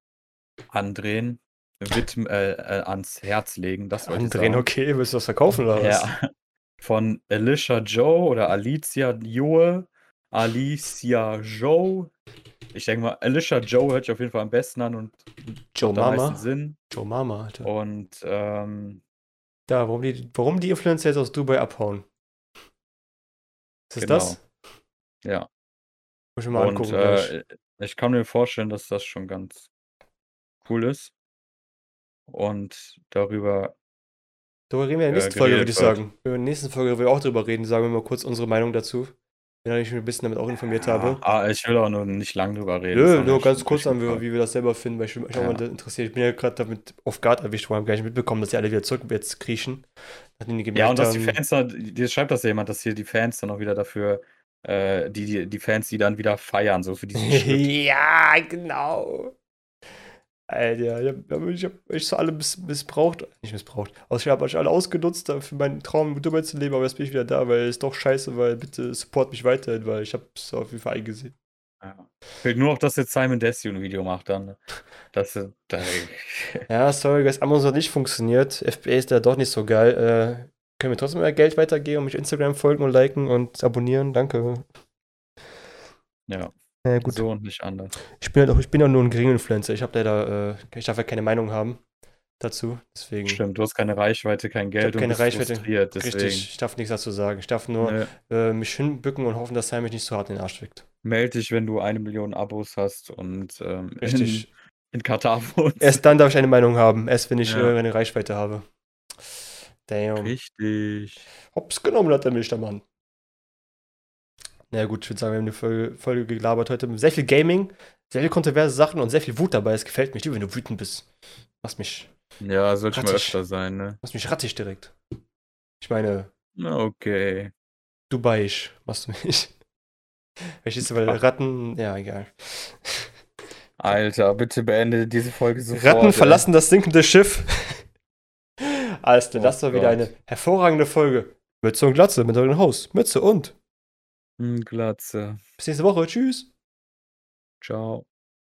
andrehen, widm, äh, äh, ans Herz legen. Das Andrehen, okay, willst du das verkaufen oder was? Ja. [LAUGHS] Von Alicia Joe oder Alicia Joe. Alicia Joe. Ich denke mal, Alicia Joe hört sich auf jeden Fall am besten an und Joe macht am meisten Mama. Sinn. Joe Mama, Alter. Und ähm, Da, warum die, warum die Influencer jetzt aus Dubai abhauen? Ist Genau. das? ja. Muss ich mal Und angucken. äh, ich kann mir vorstellen, dass das schon ganz cool ist. Und darüber, Darüber reden wir in der äh, nächsten Folge, würde ich wird. sagen. In der nächsten Folge werden wir auch drüber reden. Sagen wir mal kurz unsere Meinung dazu. Wenn ich mich ein bisschen damit auch informiert habe. ah, ich will auch nur nicht lang drüber reden. Nö, nur ich- ganz kurz ich- an, wie, wir das selber finden, weil ich mich auch Ja. mal interessiert. Ich bin ja gerade damit auf Guard erwischt worden, habe gar nicht mitbekommen, dass die alle wieder zurück jetzt kriechen. Ja, und dass die Fans dann, dir schreibt das ja jemand, dass hier die Fans dann auch wieder dafür, äh, die, die, die Fans, die dann wieder feiern, so für diesen Schritt. [LAUGHS] ja, genau. Alter, ich hab, ich hab euch so alle miss, missbraucht, nicht missbraucht, also ich habe euch alle ausgenutzt äh, für meinen Traum, Dubai zu leben, aber jetzt bin ich wieder da, weil es doch scheiße, weil bitte support mich weiterhin, weil ich habe es auf jeden Fall eingesehen. Ja. Fehlt nur noch, dass jetzt Simon Desio ein Video macht dann. Das, äh, da, [LAUGHS] Ja, sorry, guys, Amazon hat nicht funktioniert, FBA ist da doch nicht so geil. Können wir trotzdem mal Geld weitergeben und mich Instagram folgen und liken und abonnieren, danke. ja, Ja, gut. so und nicht anders. Ich bin ja ich bin ja nur ein geringer Influencer. Ich habe leider, äh, ich darf ja keine Meinung haben dazu. Deswegen. Stimmt, du hast keine Reichweite, kein Geld hab keine Reichweite. Richtig, ich darf nichts dazu sagen. Ich darf nur äh, mich hinbücken und hoffen, dass Sam mich nicht so hart in den Arsch fickt. Melde dich, wenn du eine Million Abos hast und ähm, Richtig. in, [LAUGHS] in Katar wohnst. Erst dann darf ich eine Meinung haben. Erst wenn ich Ja. äh, eine Reichweite habe. Damn. Richtig. Hops genommen hat der Milch, der Mann. Na ja, gut, ich würde sagen, wir haben eine Folge, Folge gelabert heute. Sehr viel Gaming, sehr viele kontroverse Sachen und sehr viel Wut dabei. Es gefällt mich, wenn du wütend bist. Machst mich, Ja, sollte mal öfter sein, ne? machst mich rattig direkt. Ich meine, Okay. Dubaiisch machst du mich. [LAUGHS] Du, weil Ratten, ja, egal. Alter, bitte beende diese Folge sofort. Ratten ey. verlassen das sinkende Schiff. Alles klar, Oh das war wieder Gott. eine hervorragende Folge. Mütze und Glatze mit euren Host. Mütze und. Hm, Glatze. Bis nächste Woche. Tschüss. Ciao.